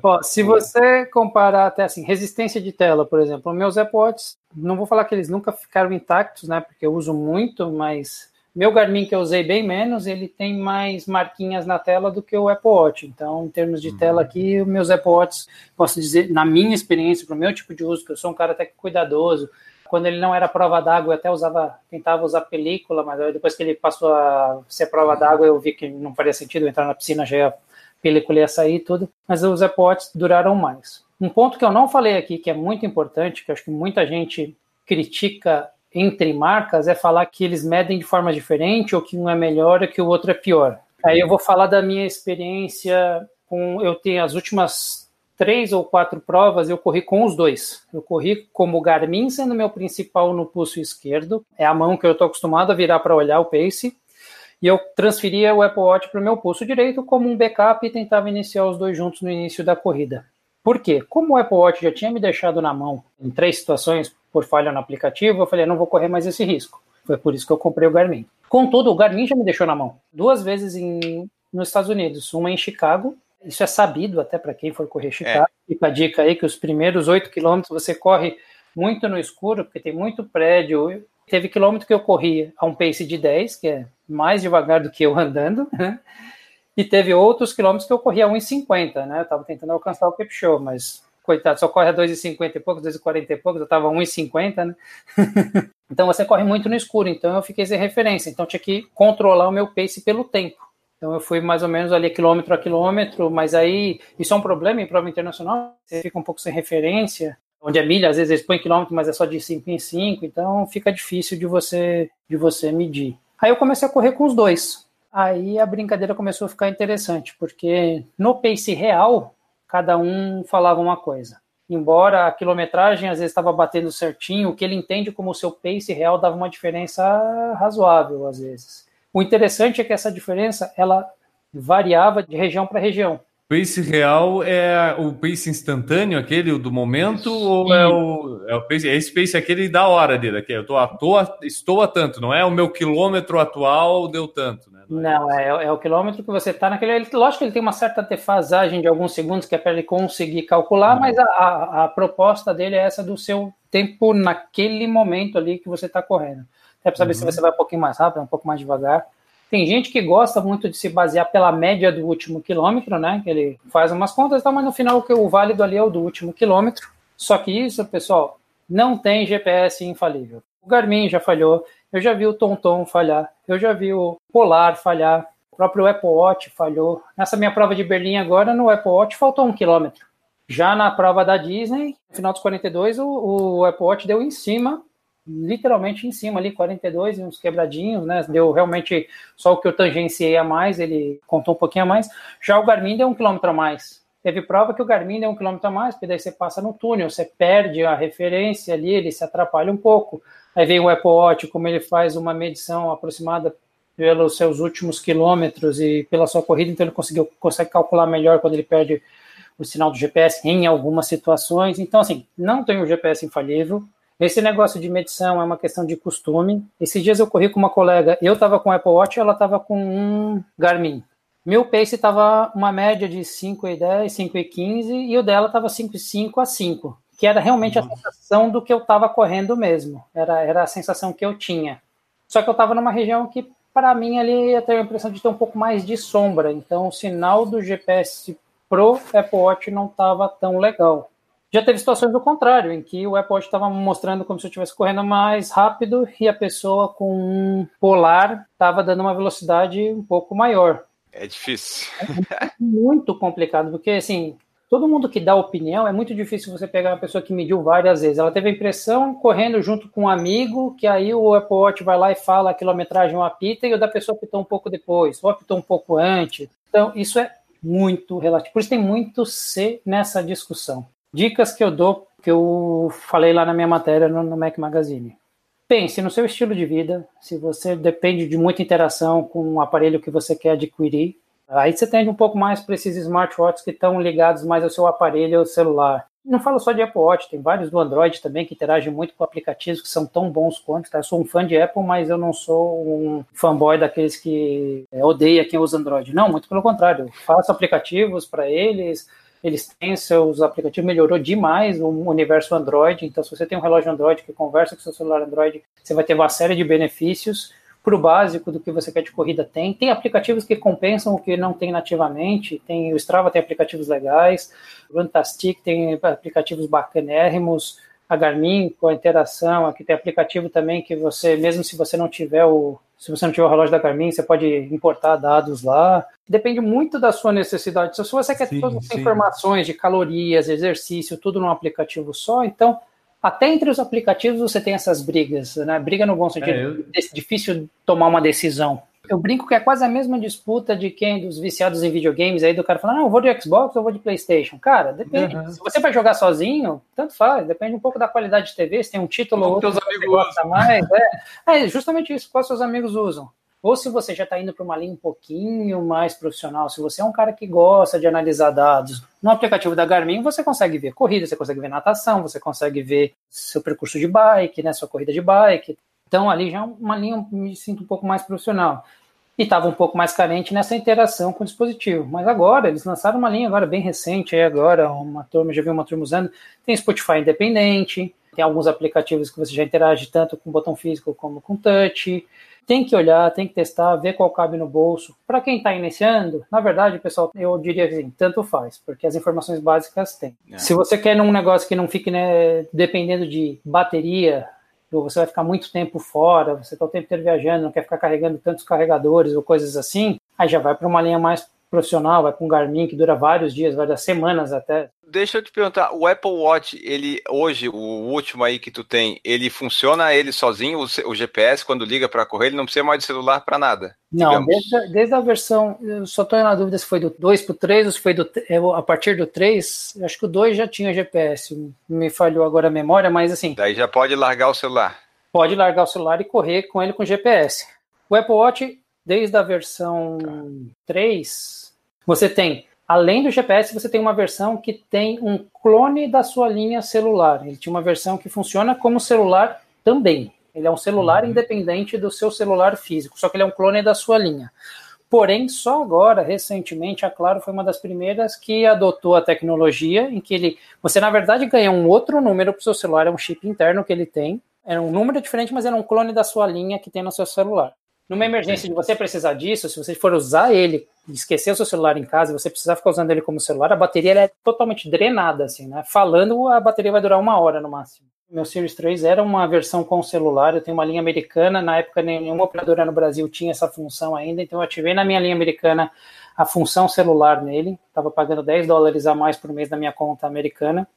Ó, se você comparar até assim, resistência de tela, por exemplo, meus Apple Watch, não vou falar que eles nunca ficaram intactos, né? Porque eu uso muito, mas meu Garmin que eu usei bem menos, ele tem mais marquinhas na tela do que o Apple Watch. Então, em termos de tela aqui, meus Apple Watch, posso dizer, na minha experiência, para o meu tipo de uso, que eu sou um cara até que cuidadoso, quando ele não era prova d'água, eu até usava, tentava usar película, mas depois que ele passou a ser prova d'água, eu vi que não faria sentido entrar na piscina, já ia, película ia sair e tudo, mas os Watch duraram mais. Um ponto que eu não falei aqui, que é muito importante, que acho que muita gente critica entre marcas, é falar que eles medem de forma diferente, ou que um é melhor e que o outro é pior. Aí eu vou falar da minha experiência com, eu tenho as últimas três ou quatro provas eu corri com os dois. Eu corri como Garmin sendo meu principal no pulso esquerdo, é a mão que eu estou acostumado a virar para olhar o pace, e eu transferia o Apple Watch para o meu pulso direito como um backup e tentava iniciar os dois juntos no início da corrida. Por quê? Como o Apple Watch já tinha me deixado na mão em três situações por falha no aplicativo, eu falei, não vou correr mais esse risco. Foi por isso que eu comprei o Garmin. Contudo, o Garmin já me deixou na mão duas vezes em, nos Estados Unidos, uma em Chicago isso é sabido até para quem for correr Chicago. É. Fica a dica aí que os primeiros 8 quilômetros você corre muito no escuro, porque tem muito prédio. Teve quilômetro que eu corri a um pace de 10, que é mais devagar do que eu andando, né? E teve outros quilômetros que eu corri a 1,50, né? Eu estava tentando alcançar o Show, mas coitado, só corre a 2,50 e poucos, 2,40 e poucos, eu estava a 1,50, né? então você corre muito no escuro, então eu fiquei sem referência, então tinha que controlar o meu pace pelo tempo. Então eu fui mais ou menos ali quilômetro a quilômetro, mas aí isso é um problema em prova internacional, você fica um pouco sem referência, onde é milha, às vezes eles põem quilômetro, mas é só de 5 em 5, então fica difícil de você de você medir. Aí eu comecei a correr com os dois. Aí a brincadeira começou a ficar interessante, porque no pace real, cada um falava uma coisa. Embora a quilometragem às vezes estava batendo certinho, o que ele entende como o seu pace real dava uma diferença razoável às vezes. O interessante é que essa diferença ela variava de região para região. Pace real é o pace instantâneo, aquele do momento, Isso. ou é o, é o pace, é esse pace aquele da hora dele, aqui, eu tô, a, tô a, estou a tanto, não é o meu quilômetro atual deu tanto, né? Não, é não é, é, o quilômetro que você está naquele. Ele, lógico que ele tem uma certa defasagem de alguns segundos que é para ele conseguir calcular, uhum. mas a, a, a, proposta dele é essa do seu tempo naquele momento ali que você está correndo. É para saber uhum. se você vai um pouquinho mais rápido, um pouco mais devagar. Tem gente que gosta muito de se basear pela média do último quilômetro, né? Que ele faz umas contas, tá, mas no final o que o válido ali é o do último quilômetro. Só que isso, pessoal, não tem GPS infalível. O Garmin já falhou, eu já vi o TomTom falhar, eu já vi o Polar falhar, o próprio Apple Watch falhou. Nessa minha prova de Berlim agora, no Apple Watch faltou um quilômetro. Já na prova da Disney, no final dos 42, o, o Apple Watch deu em cima literalmente em cima ali, 42 e uns quebradinhos, né? Deu realmente só o que eu tangenciei a mais, ele contou um pouquinho a mais. Já o Garmin deu um quilômetro a mais. Teve prova que o Garmin deu um quilômetro a mais, porque daí você passa no túnel, você perde a referência ali, ele se atrapalha um pouco. Aí vem o Apple Watch, como ele faz uma medição aproximada pelos seus últimos quilômetros e pela sua corrida, então ele conseguiu, consegue calcular melhor quando ele perde o sinal do GPS em algumas situações. Então, assim, não tem o GPS infalível, esse negócio de medição é uma questão de costume. Esses dias eu corri com uma colega, eu estava com Apple Watch, ela estava com um Garmin. Meu pace estava uma média de 5,10, 5,15 e o dela estava 5,5 a 5, que era realmente a sensação do que eu estava correndo mesmo. Era, era a sensação que eu tinha. Só que eu estava numa região que, para mim, ali ia ter a impressão de ter um pouco mais de sombra. Então, o sinal do GPS pro Apple Watch não estava tão legal. Já teve situações do contrário, em que o Apple Watch estava mostrando como se eu estivesse correndo mais rápido e a pessoa com um polar estava dando uma velocidade um pouco maior. É difícil. É muito complicado, porque assim, todo mundo que dá opinião, é muito difícil você pegar uma pessoa que mediu várias vezes. Ela teve a impressão, correndo junto com um amigo, que aí o Apple Watch vai lá e fala a quilometragem apita e o da pessoa apitou um pouco depois, ou apitou um pouco antes. Então, isso é muito relativo. Por isso tem muito C nessa discussão. Dicas que eu dou, que eu falei lá na minha matéria no, no Mac Magazine. Pense no seu estilo de vida, se você depende de muita interação com o aparelho que você quer adquirir, aí você tende um pouco mais para esses smartwatches que estão ligados mais ao seu aparelho ao celular. Não falo só de Apple Watch, tem vários do Android também que interagem muito com aplicativos que são tão bons quanto. Tá? Eu sou um fã de Apple, mas eu não sou um fanboy daqueles que é, odeia quem usa Android. Não, muito pelo contrário. Eu faço aplicativos para eles, eles têm seus aplicativos, melhorou demais o universo Android. Então, se você tem um relógio Android que conversa com seu celular Android, você vai ter uma série de benefícios para o básico do que você quer de corrida tem. Tem aplicativos que compensam o que não tem nativamente. Tem o Strava tem aplicativos legais, o Runtastic tem aplicativos bacanérrimos, a Garmin com a interação, aqui tem aplicativo também que você, mesmo se você não tiver o se você não tiver o relógio da Garmin, você pode importar dados lá. Depende muito da sua necessidade. Se você quer sim, todas as informações de calorias, exercício, tudo num aplicativo só, então até entre os aplicativos você tem essas brigas, né? Briga no bom sentido, é, eu... difícil tomar uma decisão. Eu brinco que é quase a mesma disputa de quem dos viciados em videogames aí do cara falando, não, eu vou de Xbox ou vou de PlayStation. Cara, depende. Uhum. Se você vai jogar sozinho, tanto faz, depende um pouco da qualidade de TV, se tem um título ou outro que você gosta mais. É. é justamente isso, quais seus amigos usam. Ou se você já está indo para uma linha um pouquinho mais profissional, se você é um cara que gosta de analisar dados, no aplicativo da Garmin você consegue ver corrida, você consegue ver natação, você consegue ver seu percurso de bike, né, sua corrida de bike. Então, ali já é uma linha, me sinto um pouco mais profissional. E estava um pouco mais carente nessa interação com o dispositivo. Mas agora, eles lançaram uma linha agora bem recente, aí agora, uma turma, já viu uma turma usando, tem Spotify independente, tem alguns aplicativos que você já interage tanto com botão físico como com touch. Tem que olhar, tem que testar, ver qual cabe no bolso. Para quem está iniciando, na verdade, pessoal, eu diria assim, tanto faz, porque as informações básicas tem. É. Se você quer num negócio que não fique né, dependendo de bateria, você vai ficar muito tempo fora, você está o tempo inteiro viajando, não quer ficar carregando tantos carregadores ou coisas assim, aí já vai para uma linha mais profissional, vai com um Garmin que dura vários dias, várias semanas até. Deixa eu te perguntar, o Apple Watch, ele hoje, o último aí que tu tem, ele funciona ele sozinho, o, o GPS, quando liga para correr, ele não precisa mais de celular para nada? Não, desde, desde, a versão, eu só estou na dúvida se foi do 2 para o 3 ou se foi do, a partir do 3, acho que o 2 já tinha GPS, me falhou agora a memória, mas assim... Daí já pode largar o celular. Pode largar o celular e correr com ele com GPS. O Apple Watch, desde a versão 3, você tem Além do GPS, você tem uma versão que tem um clone da sua linha celular. Ele tinha uma versão que funciona como celular também. Ele é um celular uhum. independente do seu celular físico, só que ele é um clone da sua linha. Porém, só agora, recentemente, a Claro foi uma das primeiras que adotou a tecnologia em que ele, você na verdade ganha um outro número para o seu celular, é um chip interno que ele tem, era um número diferente, mas era um clone da sua linha que tem no seu celular. Numa emergência de você precisar disso, se você for usar ele, esquecer o seu celular em casa e você precisar ficar usando ele como celular, a bateria é totalmente drenada, assim, né? Falando, a bateria vai durar uma hora no máximo. Meu Series 3 era uma versão com celular, eu tenho uma linha americana, na época nenhuma operadora no Brasil tinha essa função ainda, então eu ativei na minha linha americana a função celular nele, estava pagando 10 dólares a mais por mês na minha conta americana.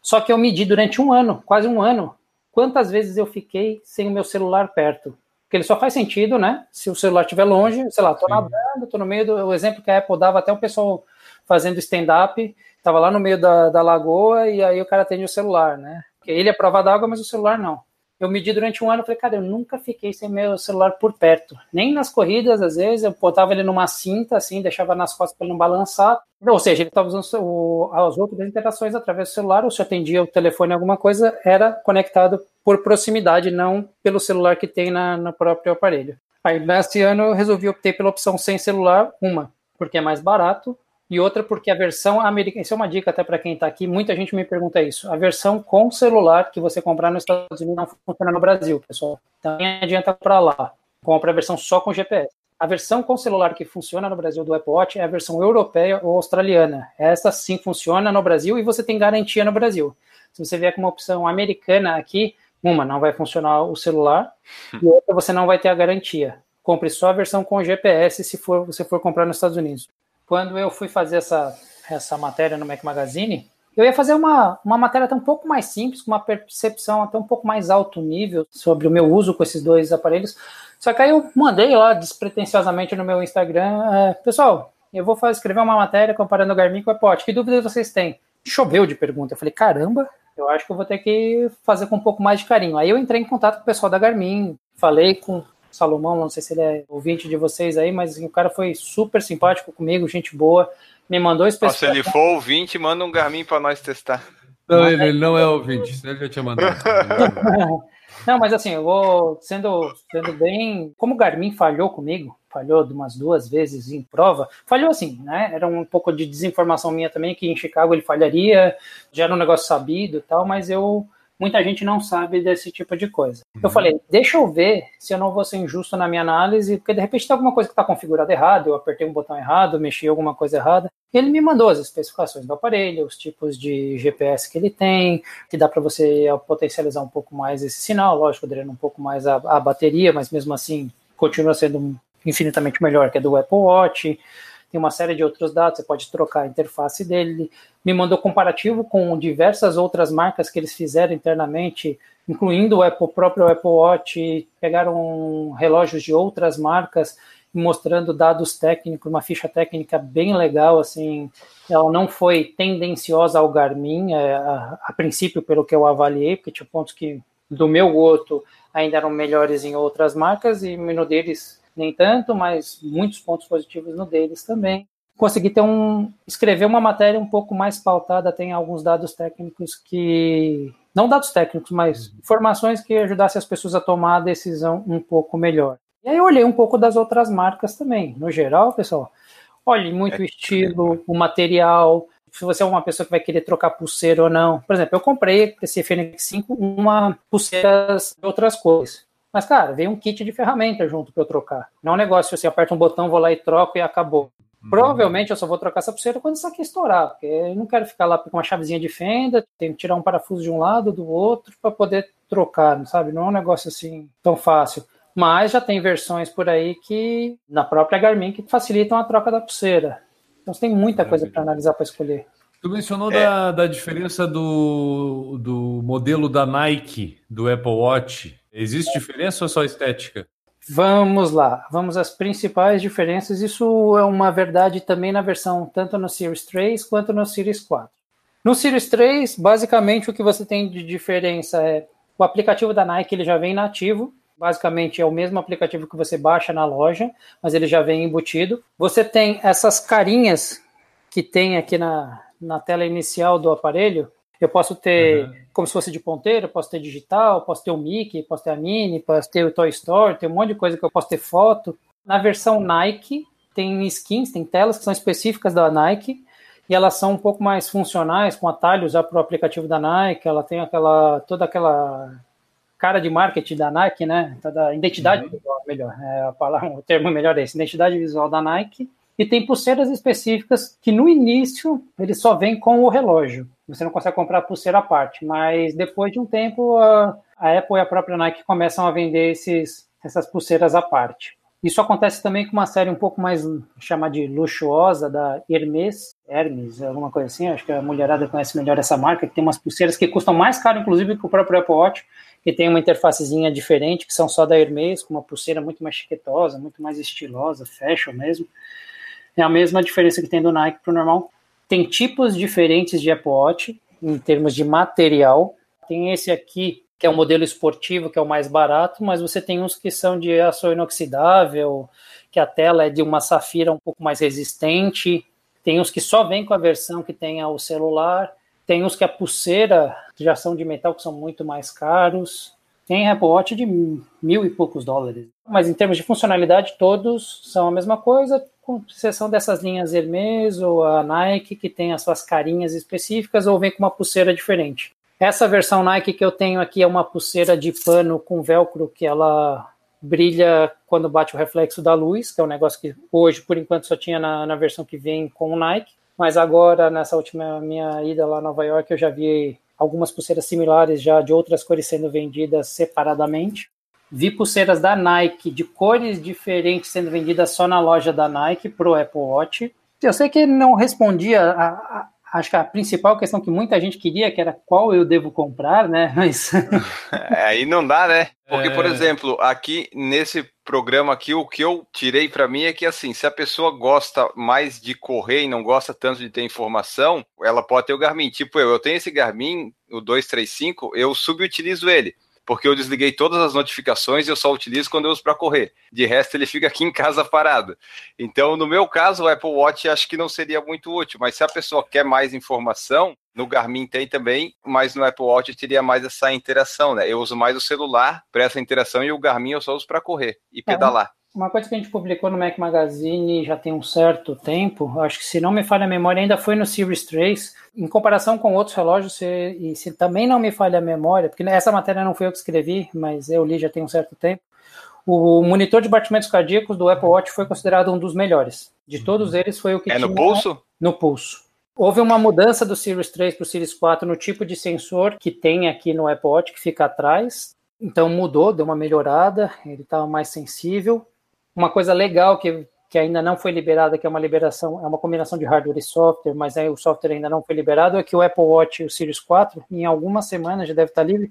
Só que eu medi durante um ano, quase um ano, quantas vezes eu fiquei sem o meu celular perto. Porque ele só faz sentido, né? Se o celular estiver longe, sei lá, tô Sim. nadando, tô no meio do. O exemplo que a Apple dava até o pessoal fazendo stand-up, tava lá no meio da, da lagoa e aí o cara atende o celular, né? Porque ele é prova d'água, mas o celular não eu medi durante um ano, falei, cara, eu nunca fiquei sem meu celular por perto. Nem nas corridas, às vezes, eu botava ele numa cinta, assim, deixava nas costas para ele não balançar. Ou seja, ele estava usando o, as outras interações através do celular, ou se atendia o telefone alguma coisa, era conectado por proximidade, não pelo celular que tem na, no próprio aparelho. Aí, nesse ano, eu resolvi optar pela opção sem celular, uma, porque é mais barato, e outra porque a versão americana, isso é uma dica até para quem está aqui, muita gente me pergunta isso. A versão com celular que você comprar nos Estados Unidos não funciona no Brasil, pessoal. Então nem adianta para lá. Compra a versão só com GPS. A versão com celular que funciona no Brasil do Apple Watch é a versão europeia ou australiana. Essa sim funciona no Brasil e você tem garantia no Brasil. Se você vier com uma opção americana aqui, uma, não vai funcionar o celular, e outra, você não vai ter a garantia. Compre só a versão com GPS se for, você for comprar nos Estados Unidos quando eu fui fazer essa, essa matéria no Mac Magazine, eu ia fazer uma, uma matéria até um pouco mais simples, com uma percepção até um pouco mais alto nível sobre o meu uso com esses dois aparelhos. Só que aí eu mandei lá despretensiosamente no meu Instagram, é, pessoal, eu vou escrever uma matéria comparando o Garmin com o Apple Que dúvidas vocês têm? Choveu de pergunta. Eu falei, caramba, eu acho que eu vou ter que fazer com um pouco mais de carinho. Aí eu entrei em contato com o pessoal da Garmin, falei com Salomão, não sei se ele é ouvinte de vocês aí, mas o cara foi super simpático comigo, gente boa, me mandou especificação. Se ele for ouvinte, manda um Garmin para nós testar. Não, ele não é ouvinte, senão ele já tinha mandado. não, mas assim, eu vou sendo, sendo bem. Como o Garmin falhou comigo, falhou umas duas vezes em prova, falhou assim, né? Era um pouco de desinformação minha também, que em Chicago ele falharia, já era um negócio sabido e tal, mas eu muita gente não sabe desse tipo de coisa. Uhum. Eu falei, deixa eu ver se eu não vou ser injusto na minha análise, porque de repente tem alguma coisa que está configurada errado, eu apertei um botão errado, mexi alguma coisa errada. Ele me mandou as especificações do aparelho, os tipos de GPS que ele tem, que dá para você potencializar um pouco mais esse sinal, lógico, drena um pouco mais a, a bateria, mas mesmo assim continua sendo infinitamente melhor que a do Apple Watch tem uma série de outros dados, você pode trocar a interface dele. Me mandou comparativo com diversas outras marcas que eles fizeram internamente, incluindo o Apple, próprio Apple Watch, pegaram relógios de outras marcas mostrando dados técnicos, uma ficha técnica bem legal, assim, ela não foi tendenciosa ao Garmin, é, a, a, princípio, pelo que eu avaliei, porque tinha pontos que, do meu gosto, ainda eram melhores em outras marcas, e no deles nem tanto, mas muitos pontos positivos no deles também. Consegui ter um escrever uma matéria um pouco mais pautada, tem alguns dados técnicos que não dados técnicos, mas informações que ajudassem as pessoas a tomar a decisão um pouco melhor. E aí eu olhei um pouco das outras marcas também. No geral, pessoal, olhe muito o estilo, o material, se você é uma pessoa que vai querer trocar pulseira ou não. Por exemplo, eu comprei esse Fênix 5 uma pulseira de outras cores. Mas, cara, veio um kit de ferramenta junto para eu trocar. Não é um negócio assim, aperta um botão, vou lá e troco e acabou. Uhum. Provavelmente eu só vou trocar essa pulseira quando isso aqui estourar, porque eu não quero ficar lá com uma chavezinha de fenda, tem que tirar um parafuso de um lado, do outro, para poder trocar, sabe? Não é um negócio assim tão fácil. Mas já tem versões por aí que, na própria Garmin, que facilitam a troca da pulseira. Então você tem muita coisa para analisar para escolher. Tu mencionou é. da, da diferença do, do modelo da Nike, do Apple Watch. Existe diferença ou só estética? Vamos lá, vamos às principais diferenças. Isso é uma verdade também na versão tanto no Series 3 quanto no Series 4. No Series 3, basicamente o que você tem de diferença é o aplicativo da Nike, ele já vem nativo, basicamente é o mesmo aplicativo que você baixa na loja, mas ele já vem embutido. Você tem essas carinhas que tem aqui na, na tela inicial do aparelho, eu posso ter uhum. como se fosse de ponteiro, posso ter digital, posso ter o Mickey, posso ter a Minnie, posso ter o Toy Story, tem um monte de coisa que eu posso ter foto. Na versão Nike, tem skins, tem telas que são específicas da Nike e elas são um pouco mais funcionais, com atalhos já para o aplicativo da Nike, ela tem aquela toda aquela cara de marketing da Nike, né? Toda identidade uhum. visual, melhor, é a palavra, o termo melhor é esse, identidade visual da Nike. E tem pulseiras específicas que no início ele só vem com o relógio. Você não consegue comprar pulseira à parte, mas depois de um tempo a, a Apple e a própria Nike começam a vender esses, essas pulseiras à parte. Isso acontece também com uma série um pouco mais chamada de luxuosa da Hermes, Hermes, alguma coisa assim. Acho que a mulherada conhece melhor essa marca, que tem umas pulseiras que custam mais caro, inclusive, que o próprio Apple Watch, que tem uma interfacezinha diferente, que são só da Hermes, com uma pulseira muito mais chiquetosa, muito mais estilosa, fashion mesmo. É a mesma diferença que tem do Nike para o normal. Tem tipos diferentes de Apple Watch, em termos de material. Tem esse aqui, que é um modelo esportivo, que é o mais barato, mas você tem uns que são de aço inoxidável, que a tela é de uma safira um pouco mais resistente. Tem uns que só vem com a versão que tem o celular. Tem uns que a pulseira já são de metal, que são muito mais caros. Tem Apple Watch de mil e poucos dólares. Mas em termos de funcionalidade, todos são a mesma coisa, com exceção dessas linhas Hermes ou a Nike, que tem as suas carinhas específicas ou vem com uma pulseira diferente. Essa versão Nike que eu tenho aqui é uma pulseira de pano com velcro que ela brilha quando bate o reflexo da luz, que é um negócio que hoje, por enquanto, só tinha na, na versão que vem com o Nike. Mas agora, nessa última minha ida lá a Nova York, eu já vi algumas pulseiras similares já de outras cores sendo vendidas separadamente. Vi pulseiras da Nike de cores diferentes sendo vendidas só na loja da Nike para o Apple Watch. Eu sei que não respondia a, a, acho que a principal questão que muita gente queria, que era qual eu devo comprar, né? Mas. é, aí não dá, né? Porque, é... por exemplo, aqui nesse programa aqui, o que eu tirei para mim é que, assim, se a pessoa gosta mais de correr e não gosta tanto de ter informação, ela pode ter o Garmin. Tipo eu, eu tenho esse Garmin, o 235, eu subutilizo ele porque eu desliguei todas as notificações e eu só utilizo quando eu uso para correr. De resto, ele fica aqui em casa parado. Então, no meu caso, o Apple Watch acho que não seria muito útil, mas se a pessoa quer mais informação, no Garmin tem também, mas no Apple Watch teria mais essa interação, né? Eu uso mais o celular para essa interação e o Garmin eu só uso para correr e pedalar. É, uma coisa que a gente publicou no Mac Magazine já tem um certo tempo, acho que se não me falha a memória, ainda foi no Series 3, em comparação com outros relógios, se, e se também não me falha a memória, porque essa matéria não foi eu que escrevi, mas eu li já tem um certo tempo, o monitor de batimentos cardíacos do Apple Watch foi considerado um dos melhores. De todos uhum. eles, foi o que é tinha... no pulso? No pulso. Houve uma mudança do Series 3 para o Series 4 no tipo de sensor que tem aqui no Apple Watch, que fica atrás. Então mudou, deu uma melhorada, ele estava mais sensível. Uma coisa legal que, que ainda não foi liberada, que é uma liberação, é uma combinação de hardware e software, mas aí o software ainda não foi liberado, é que o Apple Watch o Series 4, em algumas semanas já deve estar livre,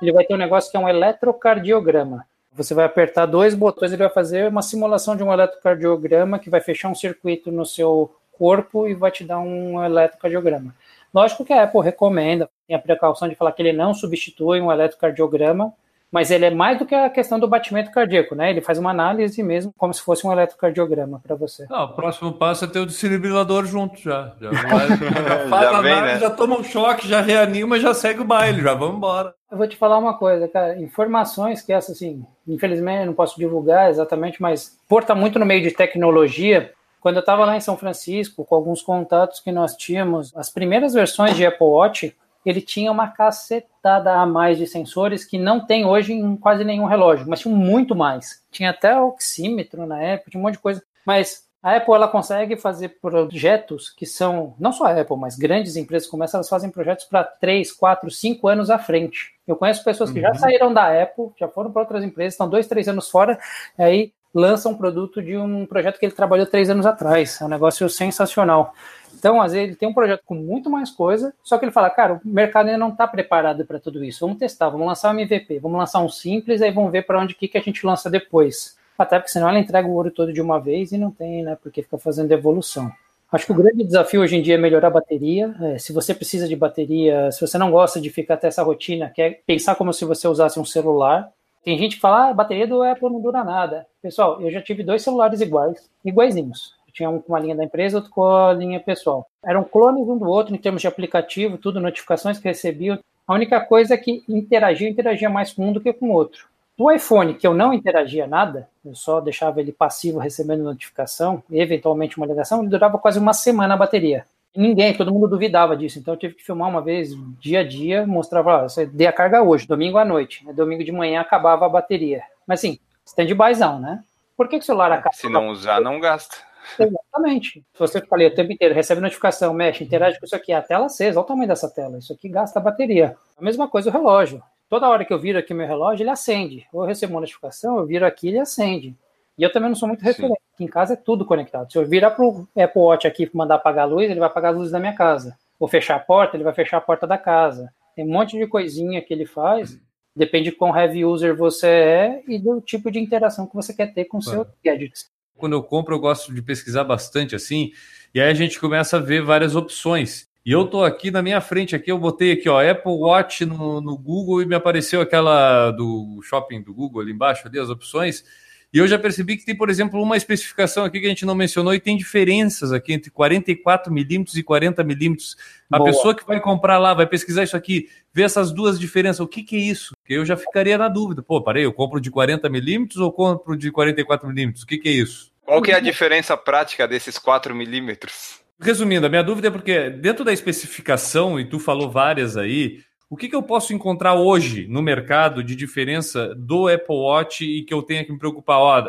ele vai ter um negócio que é um eletrocardiograma. Você vai apertar dois botões, ele vai fazer uma simulação de um eletrocardiograma que vai fechar um circuito no seu corpo e vai te dar um eletrocardiograma. Lógico que a Apple recomenda, tem a precaução de falar que ele não substitui um eletrocardiograma, mas ele é mais do que a questão do batimento cardíaco, né? Ele faz uma análise mesmo, como se fosse um eletrocardiograma para você. Não, o próximo passo é ter o desfibrilador junto já. Já, vai, já faz já, vem, análise, né? já toma um choque, já reanima, já segue o baile, já vamos embora. Eu vou te falar uma coisa, cara. Informações que essa, assim, infelizmente eu não posso divulgar exatamente, mas por estar muito no meio de tecnologia, quando eu estava lá em São Francisco, com alguns contatos que nós tínhamos, as primeiras versões de Apple Watch ele tinha uma cacetada a mais de sensores que não tem hoje em quase nenhum relógio, mas tinha muito mais. Tinha até oxímetro na época, tinha um monte de coisa. Mas a Apple ela consegue fazer projetos que são, não só a Apple, mas grandes empresas como essa, elas fazem projetos para 3, 4, 5 anos à frente. Eu conheço pessoas que uhum. já saíram da Apple, já foram para outras empresas, estão dois, três anos fora, aí lança um produto de um projeto que ele trabalhou três anos atrás. É um negócio sensacional. Então, às vezes, ele tem um projeto com muito mais coisa, só que ele fala, cara, o mercado ainda não está preparado para tudo isso. Vamos testar, vamos lançar um MVP, vamos lançar um simples, aí vamos ver para onde que, que a gente lança depois. Até porque senão ela entrega o ouro todo de uma vez e não tem, né? Porque fica fazendo evolução. Acho que o grande desafio hoje em dia é melhorar a bateria. É, se você precisa de bateria, se você não gosta de ficar até essa rotina, quer pensar como se você usasse um celular, tem gente que fala, ah, a bateria do Apple não dura nada. Pessoal, eu já tive dois celulares iguais, iguaizinhos. Tinha um com a linha da empresa, outro com a linha pessoal. Eram clones um do outro em termos de aplicativo, tudo, notificações que recebiam. A única coisa é que interagia, interagia mais com um do que com o outro. O iPhone, que eu não interagia nada, eu só deixava ele passivo recebendo notificação, eventualmente uma ligação, ele durava quase uma semana a bateria. Ninguém, todo mundo duvidava disso. Então eu tive que filmar uma vez, dia a dia, mostrava, você dê a carga hoje, domingo à noite. Né? Domingo de manhã acabava a bateria. Mas assim, stand-byzão, né? Por que, que o celular acaba? Se não usar, não gasta. Exatamente. Se você ficar ali o tempo inteiro, recebe notificação, mexe, interage com isso aqui, a tela acesa, olha o tamanho dessa tela. Isso aqui gasta bateria. A mesma coisa o relógio. Toda hora que eu viro aqui meu relógio, ele acende. Ou eu recebo uma notificação, eu viro aqui, ele acende. E eu também não sou muito referente. Aqui em casa é tudo conectado. Se eu virar para o Apple Watch aqui e mandar apagar a luz, ele vai apagar as luzes da minha casa. Ou fechar a porta, ele vai fechar a porta da casa. Tem um monte de coisinha que ele faz. Depende de quão heavy user você é e do tipo de interação que você quer ter com o seu gadget. Quando eu compro, eu gosto de pesquisar bastante assim. E aí a gente começa a ver várias opções. E eu tô aqui na minha frente, aqui eu botei aqui, ó, Apple Watch no, no Google e me apareceu aquela do shopping do Google ali embaixo, ali as opções. E eu já percebi que tem, por exemplo, uma especificação aqui que a gente não mencionou e tem diferenças aqui entre 44 milímetros e 40 milímetros. A Boa. pessoa que vai comprar lá, vai pesquisar isso aqui, ver essas duas diferenças. O que, que é isso? Porque eu já ficaria na dúvida. Pô, parei, eu compro de 40 milímetros ou compro de 44 milímetros? O que, que é isso? Qual que é a diferença prática desses 4 milímetros? Resumindo, a minha dúvida é porque dentro da especificação, e tu falou várias aí, o que, que eu posso encontrar hoje no mercado de diferença do Apple Watch e que eu tenha que me preocupar? Ó,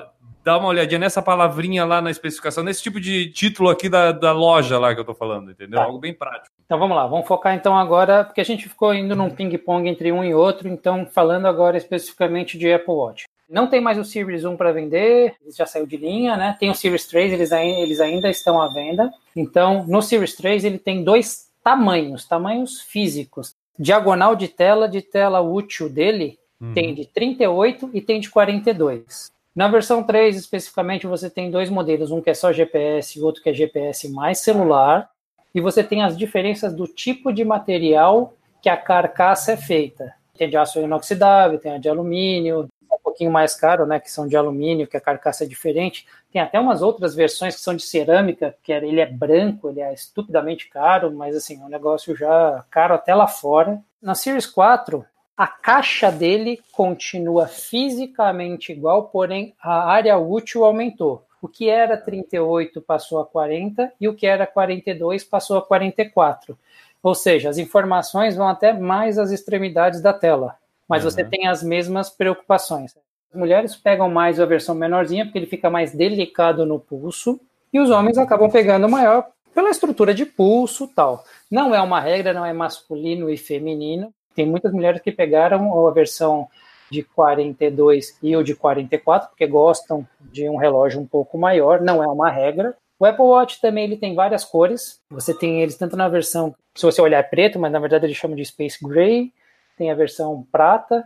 dá uma olhadinha nessa palavrinha lá na especificação, nesse tipo de título aqui da, da loja lá que eu tô falando, entendeu? Tá. Algo bem prático. Então vamos lá, vamos focar então agora, porque a gente ficou indo num ping-pong entre um e outro, então falando agora especificamente de Apple Watch. Não tem mais o Series 1 para vender, já saiu de linha, né? Tem o Series 3, eles, eles ainda estão à venda. Então, no Series 3 ele tem dois tamanhos, tamanhos físicos. Diagonal de tela, de tela útil dele, uhum. tem de 38 e tem de 42. Na versão 3, especificamente, você tem dois modelos, um que é só GPS e outro que é GPS mais celular, e você tem as diferenças do tipo de material que a carcaça é feita. Tem de aço inoxidável, tem a de alumínio, pouquinho mais caro, né, que são de alumínio, que a carcaça é diferente. Tem até umas outras versões que são de cerâmica, que é, ele é branco, ele é estupidamente caro, mas assim, é um negócio já caro até lá fora. Na Series 4, a caixa dele continua fisicamente igual, porém a área útil aumentou. O que era 38 passou a 40 e o que era 42 passou a 44. Ou seja, as informações vão até mais às extremidades da tela mas uhum. você tem as mesmas preocupações. Mulheres pegam mais a versão menorzinha porque ele fica mais delicado no pulso e os homens acabam pegando maior pela estrutura de pulso tal. Não é uma regra, não é masculino e feminino. Tem muitas mulheres que pegaram a versão de 42 e o de 44 porque gostam de um relógio um pouco maior, não é uma regra. O Apple Watch também ele tem várias cores. Você tem eles tanto na versão, se você olhar é preto, mas na verdade eles chamam de Space Gray, tem a versão prata,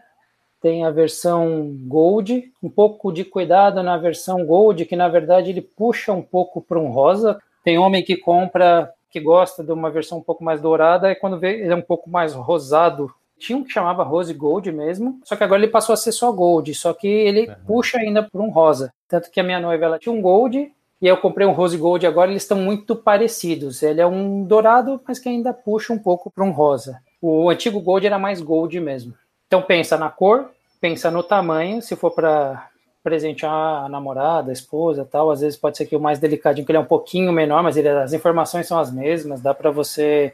tem a versão Gold, um pouco de cuidado na versão Gold, que na verdade ele puxa um pouco para um rosa. Tem homem que compra, que gosta de uma versão um pouco mais dourada, e quando vê ele é um pouco mais rosado. Tinha um que chamava Rose Gold mesmo, só que agora ele passou a ser só Gold, só que ele uhum. puxa ainda para um rosa. Tanto que a minha noiva ela tinha um Gold, e eu comprei um Rose Gold agora, eles estão muito parecidos. Ele é um dourado, mas que ainda puxa um pouco para um rosa. O antigo Gold era mais Gold mesmo. Então pensa na cor, pensa no tamanho, se for para presentear a namorada, a esposa, tal, às vezes pode ser que o mais delicadinho que ele é um pouquinho menor, mas ele, as informações são as mesmas, dá para você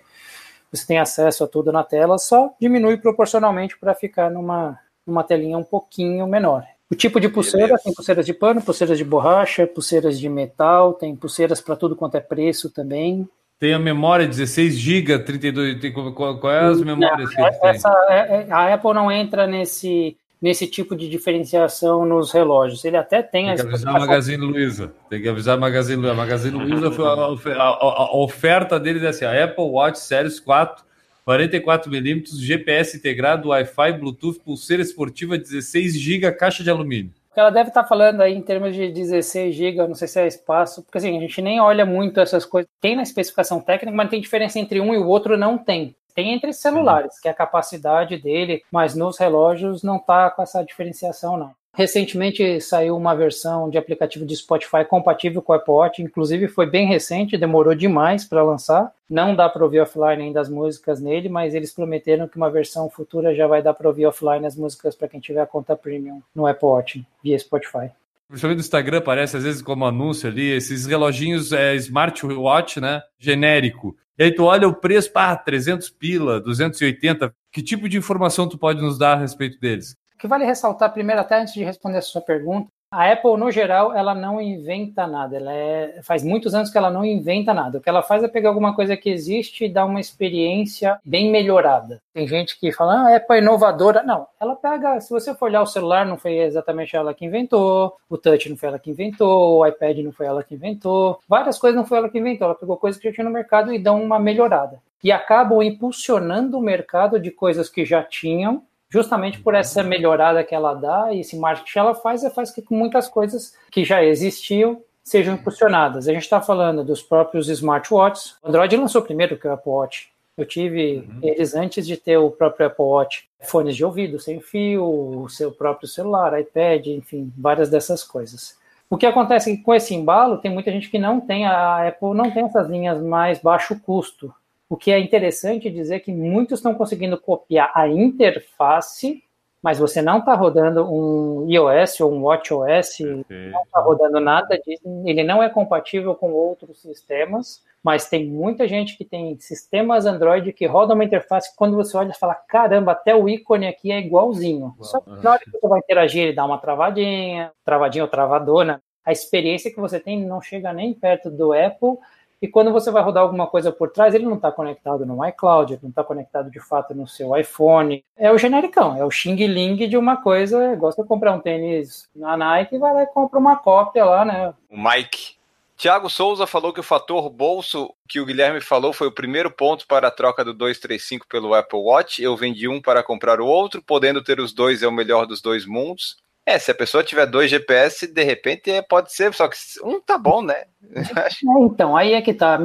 você tem acesso a tudo na tela, só diminui proporcionalmente para ficar numa, numa telinha um pouquinho menor. O tipo de pulseira Beleza. tem pulseiras de pano, pulseiras de borracha, pulseiras de metal, tem pulseiras para tudo quanto é preço também. Tem a memória 16 GB, 32. Tem, qual, qual é as memórias não, que essa, é, é, A Apple não entra nesse, nesse tipo de diferenciação nos relógios. Ele até tem. Tem que avisar a Magazine Luiza. Tem que avisar a Magazine Luiza. A Magazine Luiza foi a, a, a, oferta deles é assim: a Apple Watch Series 4, 44mm, GPS integrado, Wi-Fi, Bluetooth, pulseira esportiva, 16 GB, caixa de alumínio que ela deve estar falando aí em termos de 16 GB, não sei se é espaço, porque assim, a gente nem olha muito essas coisas. Tem na especificação técnica, mas tem diferença entre um e o outro, não tem. Tem entre celulares, que é a capacidade dele, mas nos relógios não está com essa diferenciação, não. Recentemente saiu uma versão de aplicativo de Spotify compatível com o Apple Watch, inclusive foi bem recente, demorou demais para lançar. Não dá para ouvir offline ainda as músicas nele, mas eles prometeram que uma versão futura já vai dar para ouvir offline as músicas para quem tiver a conta premium no Apple Watch via Spotify. Principalmente no Instagram aparece às vezes como anúncio ali, esses reloginhos é, smartwatch, né, genérico. E aí tu olha o preço, pá, 300 pila, 280. Que tipo de informação tu pode nos dar a respeito deles? que vale ressaltar primeiro, até antes de responder a sua pergunta, a Apple, no geral, ela não inventa nada. Ela é, faz muitos anos que ela não inventa nada. O que ela faz é pegar alguma coisa que existe e dar uma experiência bem melhorada. Tem gente que fala, ah, a Apple é inovadora. Não, ela pega, se você for olhar o celular, não foi exatamente ela que inventou, o touch não foi ela que inventou, o iPad não foi ela que inventou, várias coisas não foi ela que inventou. Ela pegou coisas que já tinha no mercado e dão uma melhorada. E acabam impulsionando o mercado de coisas que já tinham justamente por essa melhorada que ela dá e esse marketing que ela faz, ela faz que muitas coisas que já existiam sejam impulsionadas. A gente está falando dos próprios smartwatches. O Android lançou primeiro que o Apple Watch. Eu tive uhum. eles antes de ter o próprio Apple Watch. Fones de ouvido sem fio, o seu próprio celular, iPad, enfim, várias dessas coisas. O que acontece é que com esse embalo, tem muita gente que não tem, a Apple não tem essas linhas mais baixo custo. O que é interessante dizer que muitos estão conseguindo copiar a interface, mas você não está rodando um iOS ou um WatchOS, não está rodando nada disso, ele não é compatível com outros sistemas, mas tem muita gente que tem sistemas Android que rodam uma interface que quando você olha e fala, caramba, até o ícone aqui é igualzinho. Só que na hora que você vai interagir, ele dá uma travadinha, travadinha ou travadona. A experiência que você tem não chega nem perto do Apple e quando você vai rodar alguma coisa por trás, ele não está conectado no iCloud, ele não está conectado de fato no seu iPhone. É o genericão, é o Xing Ling de uma coisa. Gosta de comprar um tênis na Nike, vai lá e compra uma cópia lá, né? O Mike. Tiago Souza falou que o fator bolso que o Guilherme falou foi o primeiro ponto para a troca do 235 pelo Apple Watch. Eu vendi um para comprar o outro, podendo ter os dois é o melhor dos dois mundos. É, se a pessoa tiver dois GPS, de repente é, pode ser, só que um tá bom, né? É, então, aí é que tá.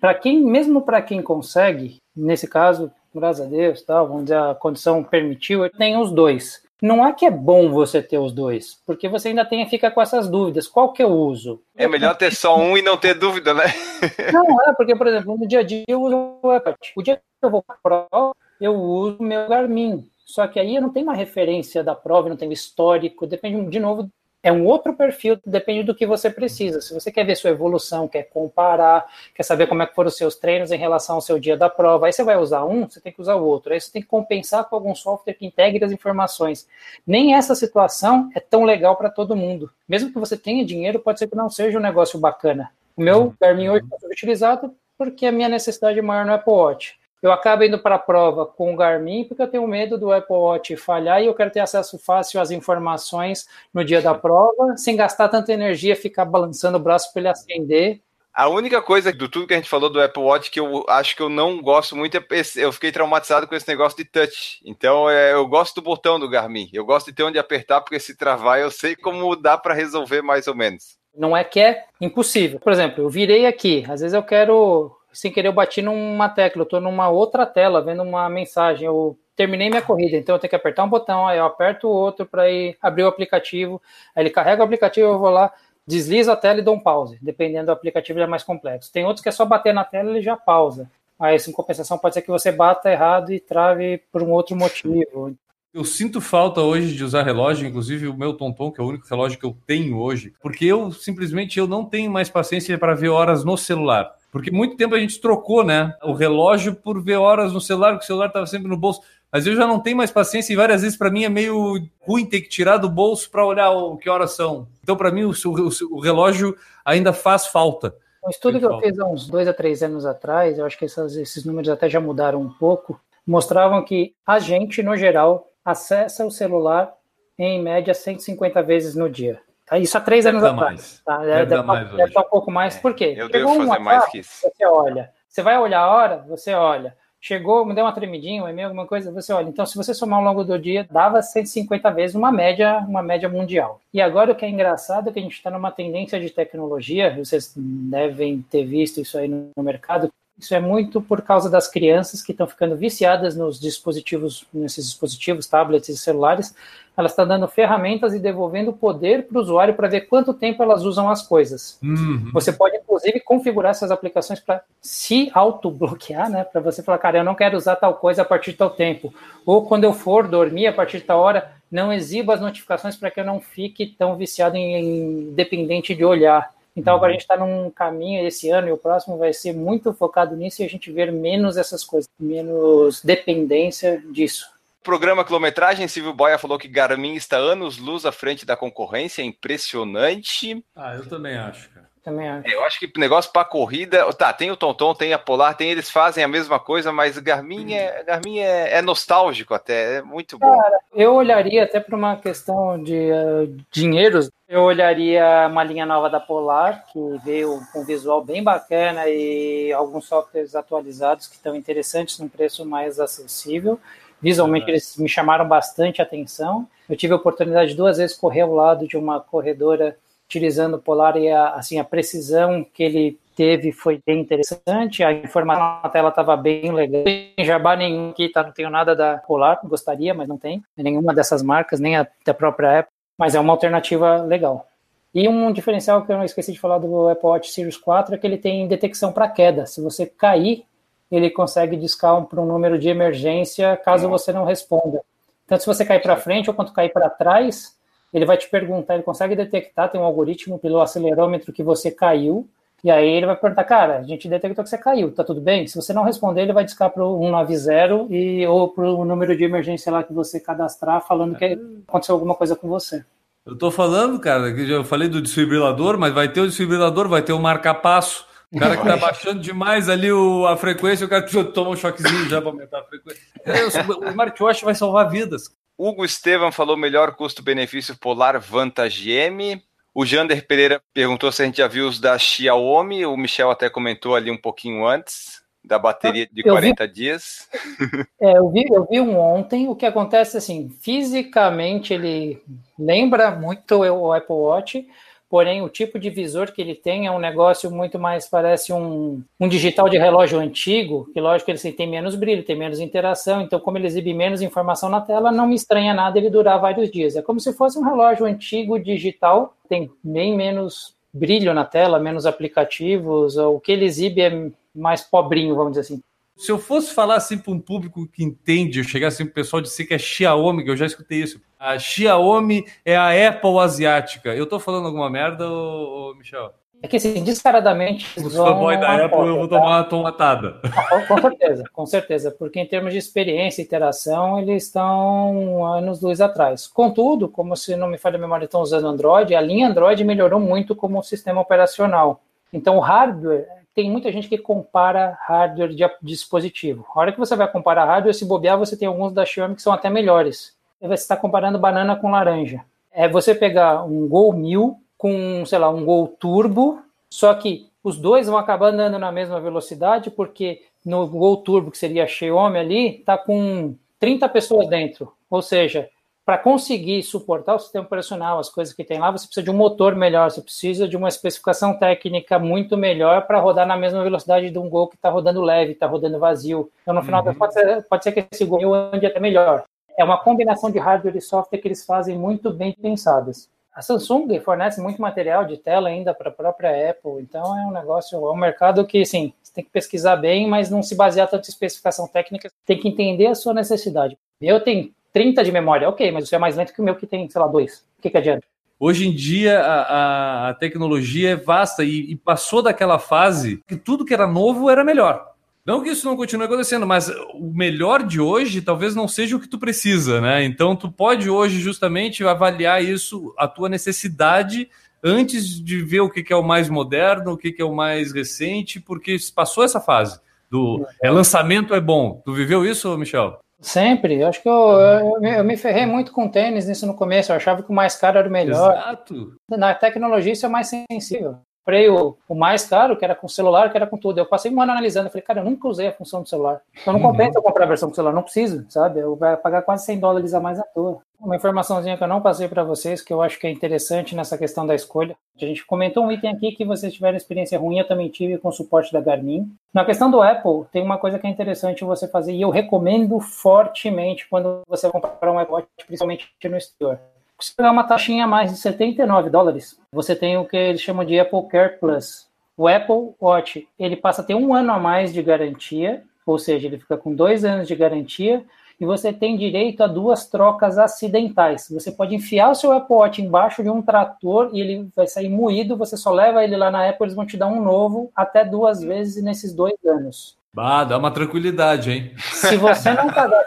Para quem, mesmo para quem consegue, nesse caso, graças a Deus, tá, vamos dizer, a condição permitiu, tem os dois. Não é que é bom você ter os dois, porque você ainda tem fica com essas dúvidas. Qual que eu uso? É melhor ter só um e não ter dúvida, né? Não, é, porque, por exemplo, no dia a dia eu uso o Apple. O dia que eu vou para prova, eu uso o meu Garmin. Só que aí eu não tenho uma referência da prova, não tenho histórico, depende, de novo, é um outro perfil, depende do que você precisa. Se você quer ver sua evolução, quer comparar, quer saber como é que foram os seus treinos em relação ao seu dia da prova, aí você vai usar um, você tem que usar o outro. Aí você tem que compensar com algum software que integre as informações. Nem essa situação é tão legal para todo mundo. Mesmo que você tenha dinheiro, pode ser que não seja um negócio bacana. O meu Garmin hoje está utilizado porque a minha necessidade é maior no Apple Watch eu acabo indo para a prova com o Garmin porque eu tenho medo do Apple Watch falhar e eu quero ter acesso fácil às informações no dia da prova, sem gastar tanta energia, ficar balançando o braço para ele acender. A única coisa do tudo que a gente falou do Apple Watch que eu acho que eu não gosto muito é esse, eu fiquei traumatizado com esse negócio de touch. Então é, eu gosto do botão do Garmin. Eu gosto de ter onde apertar porque se travar eu sei como dá para resolver mais ou menos. Não é que é impossível. Por exemplo, eu virei aqui. Às vezes eu quero sem querer eu bati numa tecla, eu estou numa outra tela vendo uma mensagem, eu terminei minha corrida, então eu tenho que apertar um botão, aí eu aperto o outro para ir abrir o aplicativo, aí ele carrega o aplicativo, eu vou lá, deslizo a tela e dou um pause, dependendo do aplicativo ele é mais complexo. Tem outros que é só bater na tela e ele já pausa. Aí, em compensação, pode ser que você bata errado e trave por um outro motivo. Eu sinto falta hoje de usar relógio, inclusive o meu Tonton, que é o único relógio que eu tenho hoje, porque eu simplesmente eu não tenho mais paciência para ver horas no celular. Porque muito tempo a gente trocou, né? O relógio por ver horas no celular, porque o celular estava sempre no bolso. Mas eu já não tenho mais paciência e várias vezes para mim é meio ruim ter que tirar do bolso para olhar o que horas são. Então, para mim, o, o, o, relógio ainda faz falta. Um estudo que eu fiz há uns dois a três anos atrás, eu acho que essas, esses números até já mudaram um pouco, mostravam que a gente, no geral, acessa o celular em média 150 vezes no dia. Tá, isso há três anos atrás. Tá? Deve, deve, mais deve estar um pouco mais. É, Por quê? Eu Chegou devo fazer um mais que isso. Você olha. Você vai olhar a hora, você olha. Chegou, me deu uma tremidinha, um e-mail, alguma coisa, você olha. Então, se você somar ao longo do dia, dava 150 vezes uma média, uma média mundial. E agora o que é engraçado é que a gente está numa tendência de tecnologia, vocês devem ter visto isso aí no mercado, Isso é muito por causa das crianças que estão ficando viciadas nos dispositivos, nesses dispositivos, tablets e celulares. Elas estão dando ferramentas e devolvendo poder para o usuário para ver quanto tempo elas usam as coisas. Uhum. Você pode, inclusive, configurar essas aplicações para se autobloquear, né? Para você falar, cara, eu não quero usar tal coisa a partir de tal tempo. Ou quando eu for dormir a partir de tal hora, não exiba as notificações para que eu não fique tão viciado em, em dependente de olhar. Então agora a gente está num caminho esse ano e o próximo vai ser muito focado nisso e a gente ver menos essas coisas, menos dependência disso. Programa quilometragem, Silvio Boia falou que Garmin está anos luz à frente da concorrência, é impressionante. Ah, eu também acho, cara. Também acho. Eu acho que negócio para corrida, tá, tem o Tonton, tem a Polar, tem eles fazem a mesma coisa, mas Garmin é, Garmin é, é nostálgico até, é muito bom. Cara, eu olharia até para uma questão de uh, dinheiros, eu olharia uma linha nova da Polar, que veio com um visual bem bacana e alguns softwares atualizados que estão interessantes num preço mais acessível. Visualmente eles me chamaram bastante atenção. Eu tive a oportunidade de duas vezes correr ao lado de uma corredora utilizando o Polar e a, assim, a precisão que ele teve foi bem interessante, a informação na tela estava bem legal. Tem jabá nenhum aqui, tá? não tenho nada da Polar, gostaria, mas não tem, nenhuma dessas marcas, nem a da própria Apple, mas é uma alternativa legal. E um diferencial que eu não esqueci de falar do Apple Watch Series 4 é que ele tem detecção para queda. Se você cair, ele consegue discar para um número de emergência caso você não responda. Tanto se você cair para frente ou quanto cair para trás, ele vai te perguntar, ele consegue detectar, tem um algoritmo pelo acelerômetro que você caiu, e aí ele vai perguntar, cara, a gente detectou que você caiu, tá tudo bem? Se você não responder, ele vai discar para o 190 e, ou para o número de emergência lá que você cadastrar, falando que aconteceu alguma coisa com você. Eu tô falando, cara, que eu falei do desfibrilador, mas vai ter o desfibrilador, vai ter o marca-passo. O cara que tá baixando demais ali o, a frequência, o cara toma um choquezinho já para aumentar a frequência. É, o smartwatch vai salvar vidas. Hugo Estevam falou melhor custo-benefício Polar Vantage M. O Jander Pereira perguntou se a gente já viu os da Xiaomi. O Michel até comentou ali um pouquinho antes da bateria de Eu 40 dias. É, eu vi, eu vi um ontem. O que acontece assim, fisicamente ele lembra muito o Apple Watch, porém o tipo de visor que ele tem é um negócio muito mais parece um, um digital de relógio antigo, que lógico ele tem menos brilho, tem menos interação, então como ele exibe menos informação na tela, não me estranha nada ele durar vários dias. É como se fosse um relógio antigo digital, tem bem menos brilho na tela, menos aplicativos, o que ele exibe é mais pobrinho, vamos dizer assim. Se eu fosse falar assim para um público que entende, eu chegar assim para o pessoal dizer que é Xiaomi, que eu já escutei isso. A Xiaomi é a Apple asiática. Eu tô falando alguma merda, ô, ô Michel? É que assim, descaradamente. Os fanboy da Apple, eu vou tomar uma tomatada. Com certeza, com certeza, porque em termos de experiência e interação, eles estão anos luz atrás. Contudo, como se não me falha a memória, estão usando Android, a linha Android melhorou muito como sistema operacional. Então, o hardware, tem muita gente que compara hardware de dispositivo. A hora que você vai comparar hardware, se bobear, você tem alguns da Xiaomi que são até melhores. Você está comparando banana com laranja. É você pegar um Gol 1000 com, sei lá, um Gol Turbo, só que os dois vão acabar andando na mesma velocidade, porque no Gol Turbo, que seria a Xiaomi ali, está com 30 pessoas dentro. Ou seja, para conseguir suportar o sistema operacional, as coisas que tem lá, você precisa de um motor melhor, você precisa de uma especificação técnica muito melhor para rodar na mesma velocidade de um Gol que está rodando leve, está rodando vazio. Então, no final, uhum. pode, ser, pode ser que esse Gol ande até melhor. É uma combinação de hardware e software que eles fazem muito bem pensadas. A Samsung fornece muito material de tela ainda para a própria Apple, então é um negócio, é um mercado que, sim, você tem que pesquisar bem, mas não se basear tanto em especificação técnica, tem que entender a sua necessidade. Eu tenho 30 de memória, ok, mas você é mais lento que o meu que tem, sei lá, dois. O que, que adianta? Hoje em dia a, a, tecnologia é vasta e, e, passou daquela fase que tudo que era novo era melhor. Não que isso não continue acontecendo, mas o melhor de hoje talvez não seja o que tu precisa, né? Então tu pode hoje justamente avaliar isso, a tua necessidade, antes de ver o que, que é o mais moderno, o que, que é o mais recente, porque passou essa fase do é, lançamento é bom. Tu viveu isso, Michel? Sempre. Eu acho que eu, eu, eu, me ferrei muito com tênis nisso no começo. Eu achava que o mais caro era o melhor. Exato. Na tecnologia isso é mais sensível. Comprei o, o mais caro, que era com celular, que era com tudo. Eu passei um ano analisando. Eu falei, cara, eu nunca usei a função do celular. Então não compensa eu comprar a versão com celular. Não preciso, sabe? Eu vou pagar quase 100 dólares a mais à toa. Uma informaçãozinha que eu não passei para vocês, que eu acho que é interessante nessa questão da escolha. A gente comentou um item aqui que vocês tiveram experiência ruim, eu também tive com o suporte da Garmin. Na questão do Apple, tem uma coisa que é interessante você fazer, e eu recomendo fortemente quando você comprar um Watch, principalmente no exterior. Se pegar uma taxinha a mais de 79 dólares, você tem o que eles chamam de Apple Care Plus. O Apple Watch, ele passa a ter um ano a mais de garantia, ou seja, ele fica com dois anos de garantia, e você tem direito a duas trocas acidentais. Você pode enfiar o seu Apple Watch embaixo de um trator e ele vai sair moído, você só leva ele lá na Apple, eles vão te dar um novo até duas vezes nesses dois anos. Bah, dá uma tranquilidade, hein? Se você não pagar,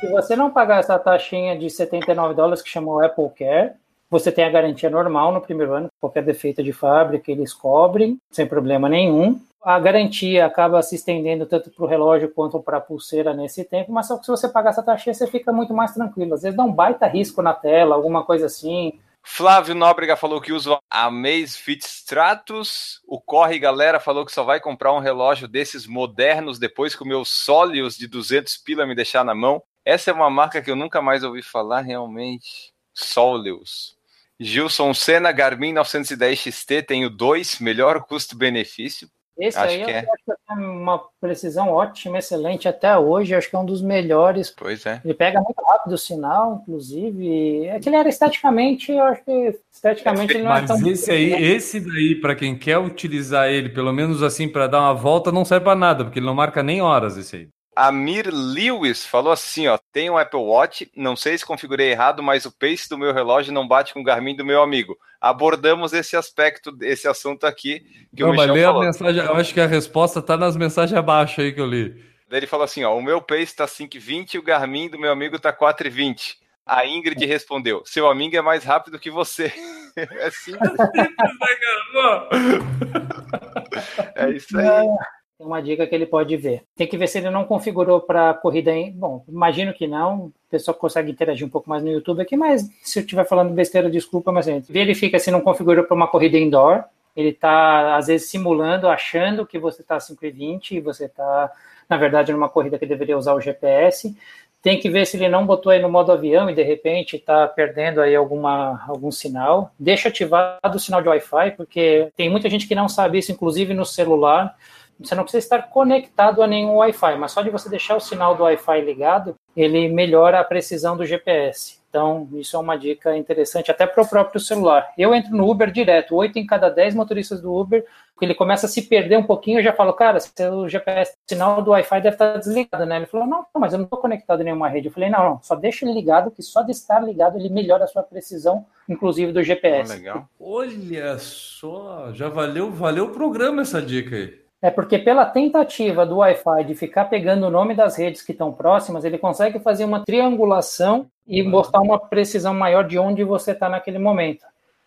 se você não pagar essa taxinha de 79 dólares que chamou Apple Care, você tem a garantia normal no primeiro ano, qualquer defeito de fábrica eles cobrem, sem problema nenhum a garantia acaba se estendendo tanto para o relógio quanto para a pulseira nesse tempo, mas só que se você pagar essa taxa, você fica muito mais tranquilo. Às vezes dá um baita risco na tela, alguma coisa assim. Flávio Nóbrega falou que usa a Amazfit Stratus. O Corre Galera falou que só vai comprar um relógio desses modernos depois que o meu Solius de 200 pila me deixar na mão. Essa é uma marca que eu nunca mais ouvi falar realmente. Solius. Gilson Senna, Garmin 910 XT, tenho dois, melhor custo-benefício. Esse acho aí que eu é. acho que tem uma precisão ótima, excelente até hoje. Acho que é um dos melhores. Pois é. Ele pega muito rápido o sinal, inclusive. É que ele era esteticamente, eu acho que esteticamente é, ele não mas é tão. Mas esse aí, esse daí, para quem quer utilizar ele, pelo menos assim, para dar uma volta, não serve para nada, porque ele não marca nem horas esse aí. Amir Lewis falou assim, ó, tem um Apple Watch, não sei se configurei errado, mas o pace do meu relógio não bate com o Garmin do meu amigo. Abordamos esse aspecto, esse assunto aqui que não, o mas lê a mensagem, eu acho que a resposta tá nas mensagens abaixo aí que eu li. Daí ele falou assim, ó, o meu pace tá 5,20 e o Garmin do meu amigo tá 4,20. A Ingrid respondeu, seu amigo é mais rápido que você. é simples. é isso aí. Uma dica que ele pode ver. Tem que ver se ele não configurou para corrida em. Bom, imagino que não. O pessoal consegue interagir um pouco mais no YouTube aqui, mas se eu estiver falando besteira, desculpa, mas gente, verifica se não configurou para uma corrida indoor. Ele está, às vezes, simulando, achando que você está a 5,20 e você está, na verdade, numa corrida que deveria usar o GPS. Tem que ver se ele não botou aí no modo avião e de repente está perdendo aí alguma, algum sinal. Deixa ativado o sinal de Wi-Fi, porque tem muita gente que não sabe isso, inclusive no celular você não precisa estar conectado a nenhum Wi-Fi, mas só de você deixar o sinal do Wi-Fi ligado, ele melhora a precisão do GPS. Então, isso é uma dica interessante até para o próprio celular. Eu entro no Uber direto, oito em cada dez motoristas do Uber, ele começa a se perder um pouquinho, eu já falo, cara, o GPS, sinal do Wi-Fi deve estar desligado, né? Ele falou, não, mas eu não estou conectado em nenhuma rede. Eu falei, não, não, só deixa ele ligado, que só de estar ligado ele melhora a sua precisão, inclusive do GPS. Oh, legal. Olha só, já valeu, valeu o programa essa dica aí. É porque pela tentativa do Wi-Fi de ficar pegando o nome das redes que estão próximas, ele consegue fazer uma triangulação e uhum. mostrar uma precisão maior de onde você está naquele momento.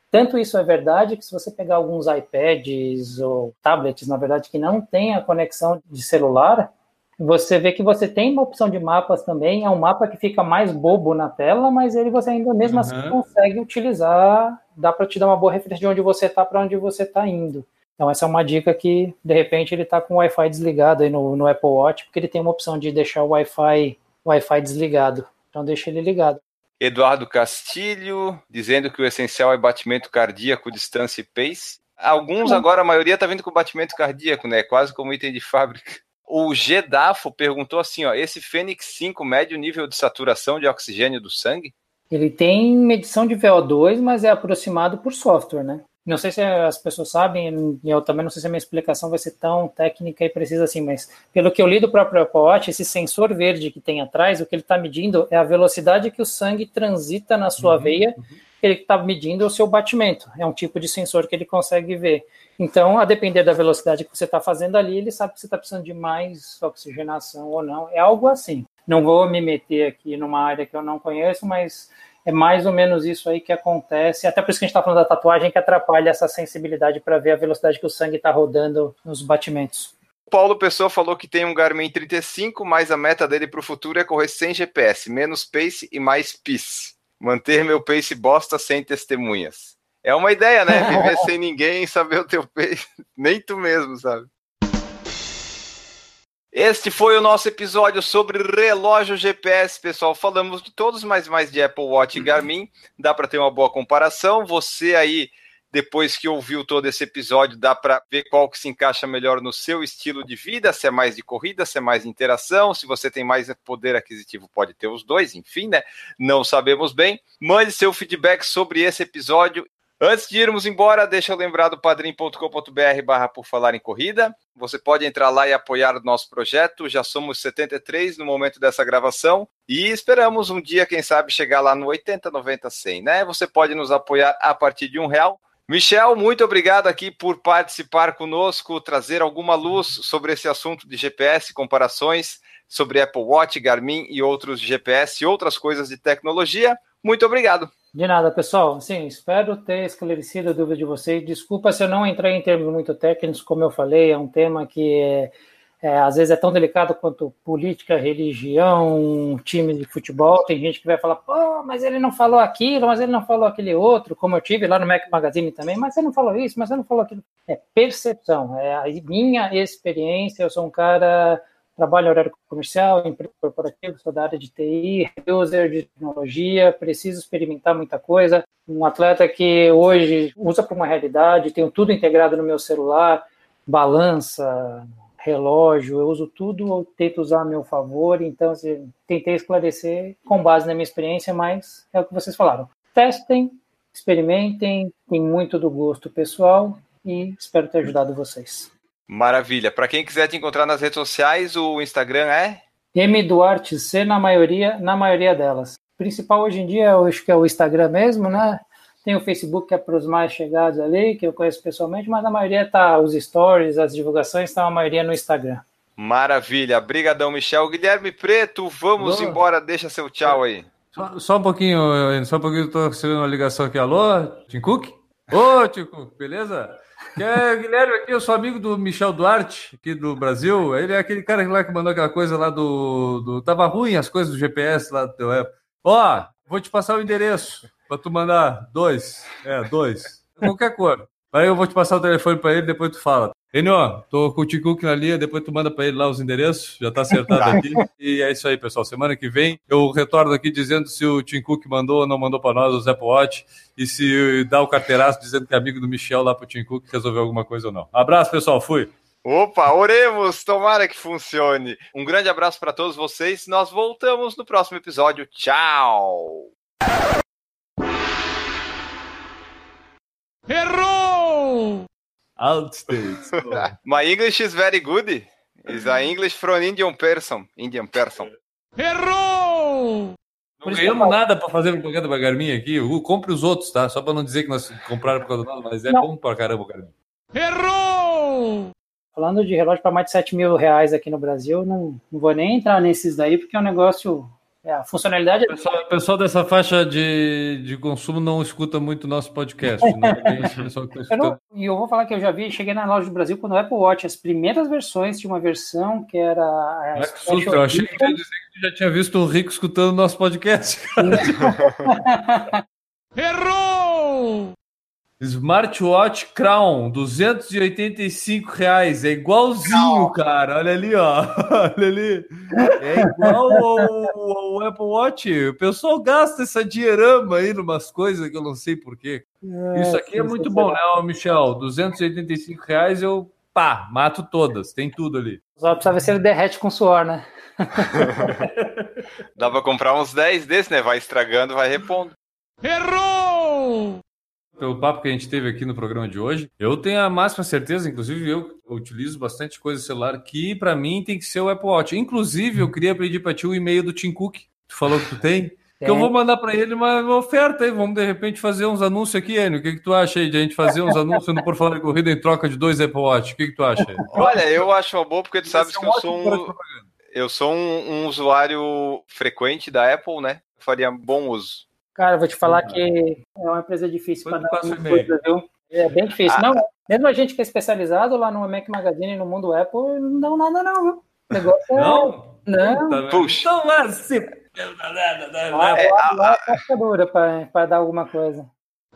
Tanto isso é verdade que se você pegar alguns iPads ou tablets, na verdade, que não tem a conexão de celular, você vê que você tem uma opção de mapas também, é um mapa que fica mais bobo na tela, mas ele você ainda mesmo assim uhum. assim consegue utilizar, dá para te dar uma boa referência de onde você está para onde você está indo. Então essa é uma dica que, de repente, ele está com o Wi-Fi desligado aí no, no Apple Watch, porque ele tem uma opção de deixar o Wi-Fi Wi-Fi desligado. Então deixa ele ligado. Eduardo Castilho, dizendo que o essencial é batimento cardíaco, distância e pace. Alguns agora, a maioria está vindo com batimento cardíaco, né? Quase como item de fábrica. O Gedafo perguntou assim, ó, esse Fênix 5 mede o nível de saturação de oxigênio do sangue? Ele tem medição de VO2, mas é aproximado por software, né? Não sei se as pessoas sabem, eu também não sei se a minha explicação vai ser tão técnica e precisa assim, mas pelo que eu li do próprio Apple Watch, esse sensor verde que tem atrás, o que ele está medindo é a velocidade que o sangue transita na sua uhum, veia, uhum. ele está medindo o seu batimento. É um tipo de sensor que ele consegue ver. Então, a depender da velocidade que você está fazendo ali, ele sabe se você está precisando de mais oxigenação ou não. É algo assim. Não vou me meter aqui numa área que eu não conheço, mas é mais ou menos isso aí que acontece. Até por isso que a gente está falando da tatuagem, que atrapalha essa sensibilidade para ver a velocidade que o sangue está rodando nos batimentos. Paulo Pessoa falou que tem um Garmin 35, mas a meta dele para o futuro é correr sem GPS, menos pace e mais PIS. Manter meu pace bosta sem testemunhas. É uma ideia, né? Viver sem ninguém, saber o teu pace. Nem tu mesmo, sabe? Este foi o nosso episódio sobre relógio GPS, pessoal. Falamos de todos, mas mais de Apple Watch e Garmin. Dá para ter uma boa comparação. Você aí depois que ouviu todo esse episódio, dá para ver qual que se encaixa melhor no seu estilo de vida, se é mais de corrida, se é mais de interação, se você tem mais poder aquisitivo, pode ter os dois, enfim, né? Não sabemos bem. Mande seu feedback sobre esse episódio. Antes de irmos embora, deixa eu lembrar do padrim.com.br barra por falar em corrida. Você pode entrar lá e apoiar o nosso projeto. Já somos 73 no momento dessa gravação e esperamos um dia, quem sabe, chegar lá no 80, 90, 100, né? Você pode nos apoiar a partir de um real Michel, muito obrigado aqui por participar conosco, trazer alguma luz sobre esse assunto de GPS, comparações sobre Apple Watch, Garmin e outros GPS e outras coisas de tecnologia. Muito obrigado. De nada, pessoal. Sim, espero ter esclarecido a dúvida de vocês. Desculpa se eu não entrei em termos muito técnicos, como eu falei, é um tema que é é, às vezes é tão delicado quanto política, religião, time de futebol. Tem gente que vai falar, pô, mas ele não falou aquilo, mas ele não falou aquele outro, como eu tive lá no Mac Magazine também, mas ele não falou isso, mas ele não falou aquilo. É percepção, é a minha experiência. Eu sou um cara, trabalho em horário comercial, emprego corporativo, sou da área de TI, user de tecnologia, preciso experimentar muita coisa. Um atleta que hoje usa para uma realidade, tenho tudo integrado no meu celular, balança, relógio, eu uso tudo, eu tento usar a meu favor, então assim, tentei esclarecer com base na minha experiência, mas é o que vocês falaram. Testem, experimentem, tem muito do gosto pessoal e espero ter ajudado vocês. Maravilha. Para quem quiser te encontrar nas redes sociais, o Instagram é M Duarte C na maioria, na maioria delas. O principal hoje em dia, eu acho que é o Instagram mesmo, né? Tem o Facebook que é para os mais chegados ali, que eu conheço pessoalmente, mas a maioria tá os stories, as divulgações estão a maioria no Instagram. Maravilha, brigadão Michel. Guilherme Preto, vamos Boa. embora, deixa seu tchau aí. Só, só um pouquinho, só um pouquinho, estou recebendo uma ligação aqui. Alô, Tim Cook? Ô, Tim Cook, beleza? É, Guilherme aqui, eu sou amigo do Michel Duarte, aqui do Brasil. Ele é aquele cara lá que mandou aquela coisa lá do. do tava ruim as coisas do GPS lá do teu Apple. Ó, vou te passar o endereço. Pra tu mandar dois. É, dois. Qualquer cor. Aí eu vou te passar o telefone pra ele, depois tu fala. Enio, tô com o Ticook na linha, depois tu manda pra ele lá os endereços, já tá acertado tá. aqui. E é isso aí, pessoal. Semana que vem eu retorno aqui dizendo se o Tim Cook mandou ou não mandou pra nós o Apple Watch e se dá o carteiraço dizendo que é amigo do Michel lá pro Tim Cook resolveu alguma coisa ou não. Abraço, pessoal. Fui. Opa, oremos, tomara que funcione. Um grande abraço para todos vocês. Nós voltamos no próximo episódio. Tchau. Errou! Outstates. My English is very good. Is a English from Indian person. Indian person. Errou! Não ganhamos nada para fazer propaganda para Garmin aqui. Uh, compre os outros, tá? Só para não dizer que nós compraram por causa do nada, mas é não. bom para caramba o Garmin. Errou! Falando de relógio para mais de 7 mil reais aqui no Brasil, não, não vou nem entrar nesses daí, porque é um negócio é, a funcionalidade. O pessoal, o pessoal dessa faixa de, de consumo não escuta muito o nosso podcast. Né? eu não, e eu vou falar que eu já vi, cheguei na loja do Brasil quando o Apple Watch, as primeiras versões, tinha uma versão que era. A é que susto, eu achei que ia dizer que tu já tinha visto o Rico escutando o nosso podcast. Errou! Smartwatch Crown, 285 reais. É igualzinho, cara. Olha ali, ó. Olha ali. É igual ao, ao, Apple Watch. O pessoal gasta essa dinheirama aí numas coisas que eu não sei porquê. É, Isso aqui é muito bom, né, Michel? 285 reais eu, pá, mato todas. Tem tudo ali. Só precisa ver se ele derrete com suor, né? Dá pra comprar uns 10 desses, né? Vai estragando, vai repondo. Errou! Pelo papo que a gente teve aqui no programa de hoje. Eu tenho a máxima certeza, inclusive eu utilizo bastante coisa celular, que para mim tem que ser o Apple Watch. Inclusive, eu queria pedir para ti o e-mail do Tim Cook. Tu falou que tu tem? Que eu vou mandar para ele uma, oferta aí. Vamos de repente fazer uns anúncios aqui, Enio. O que, que tu acha aí de a gente fazer uns anúncios no Por Falar de Corrida em troca de dois Apple Watch? O que, que tu acha? Aí? Olha, eu acho uma boa porque tu sabes que eu sou um, eu sou um, um usuário frequente da Apple, né? Eu faria bom uso. Cara, vou te falar uhum. que é uma empresa difícil para dar coisa, viu? É bem difícil. Ah. Não, mesmo a gente que é especializado lá no Mac Magazine no mundo Apple, não dá nada não, viu? O negócio é... Não? Não. Puxa. Então, assim... Lá, é, lá, lá é dura para dar alguma coisa.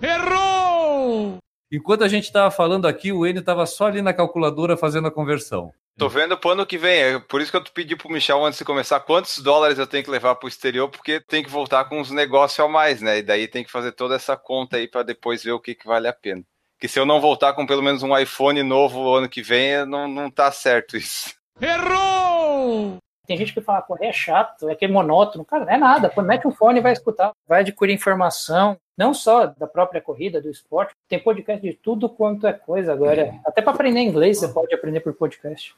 Errou! Enquanto a gente estava falando aqui, o Enio estava só ali na calculadora fazendo a conversão. Tô vendo pro ano que vem. É por isso que eu pedi pro Michel antes de começar quantos dólares eu tenho que levar pro exterior, porque tem que voltar com uns negócios a mais, né? E daí tem que fazer toda essa conta aí para depois ver o que, que vale a pena. Que se eu não voltar com pelo menos um iPhone novo ano que vem, não, não tá certo isso. Errou! Tem gente que fala, correr é chato, é aquele monótono. Cara, não é nada. Pô, mete um fone e vai escutar. Vai adquirir informação, não só da própria corrida, do esporte. Tem podcast de tudo quanto é coisa agora. Até para aprender inglês você pode aprender por podcast.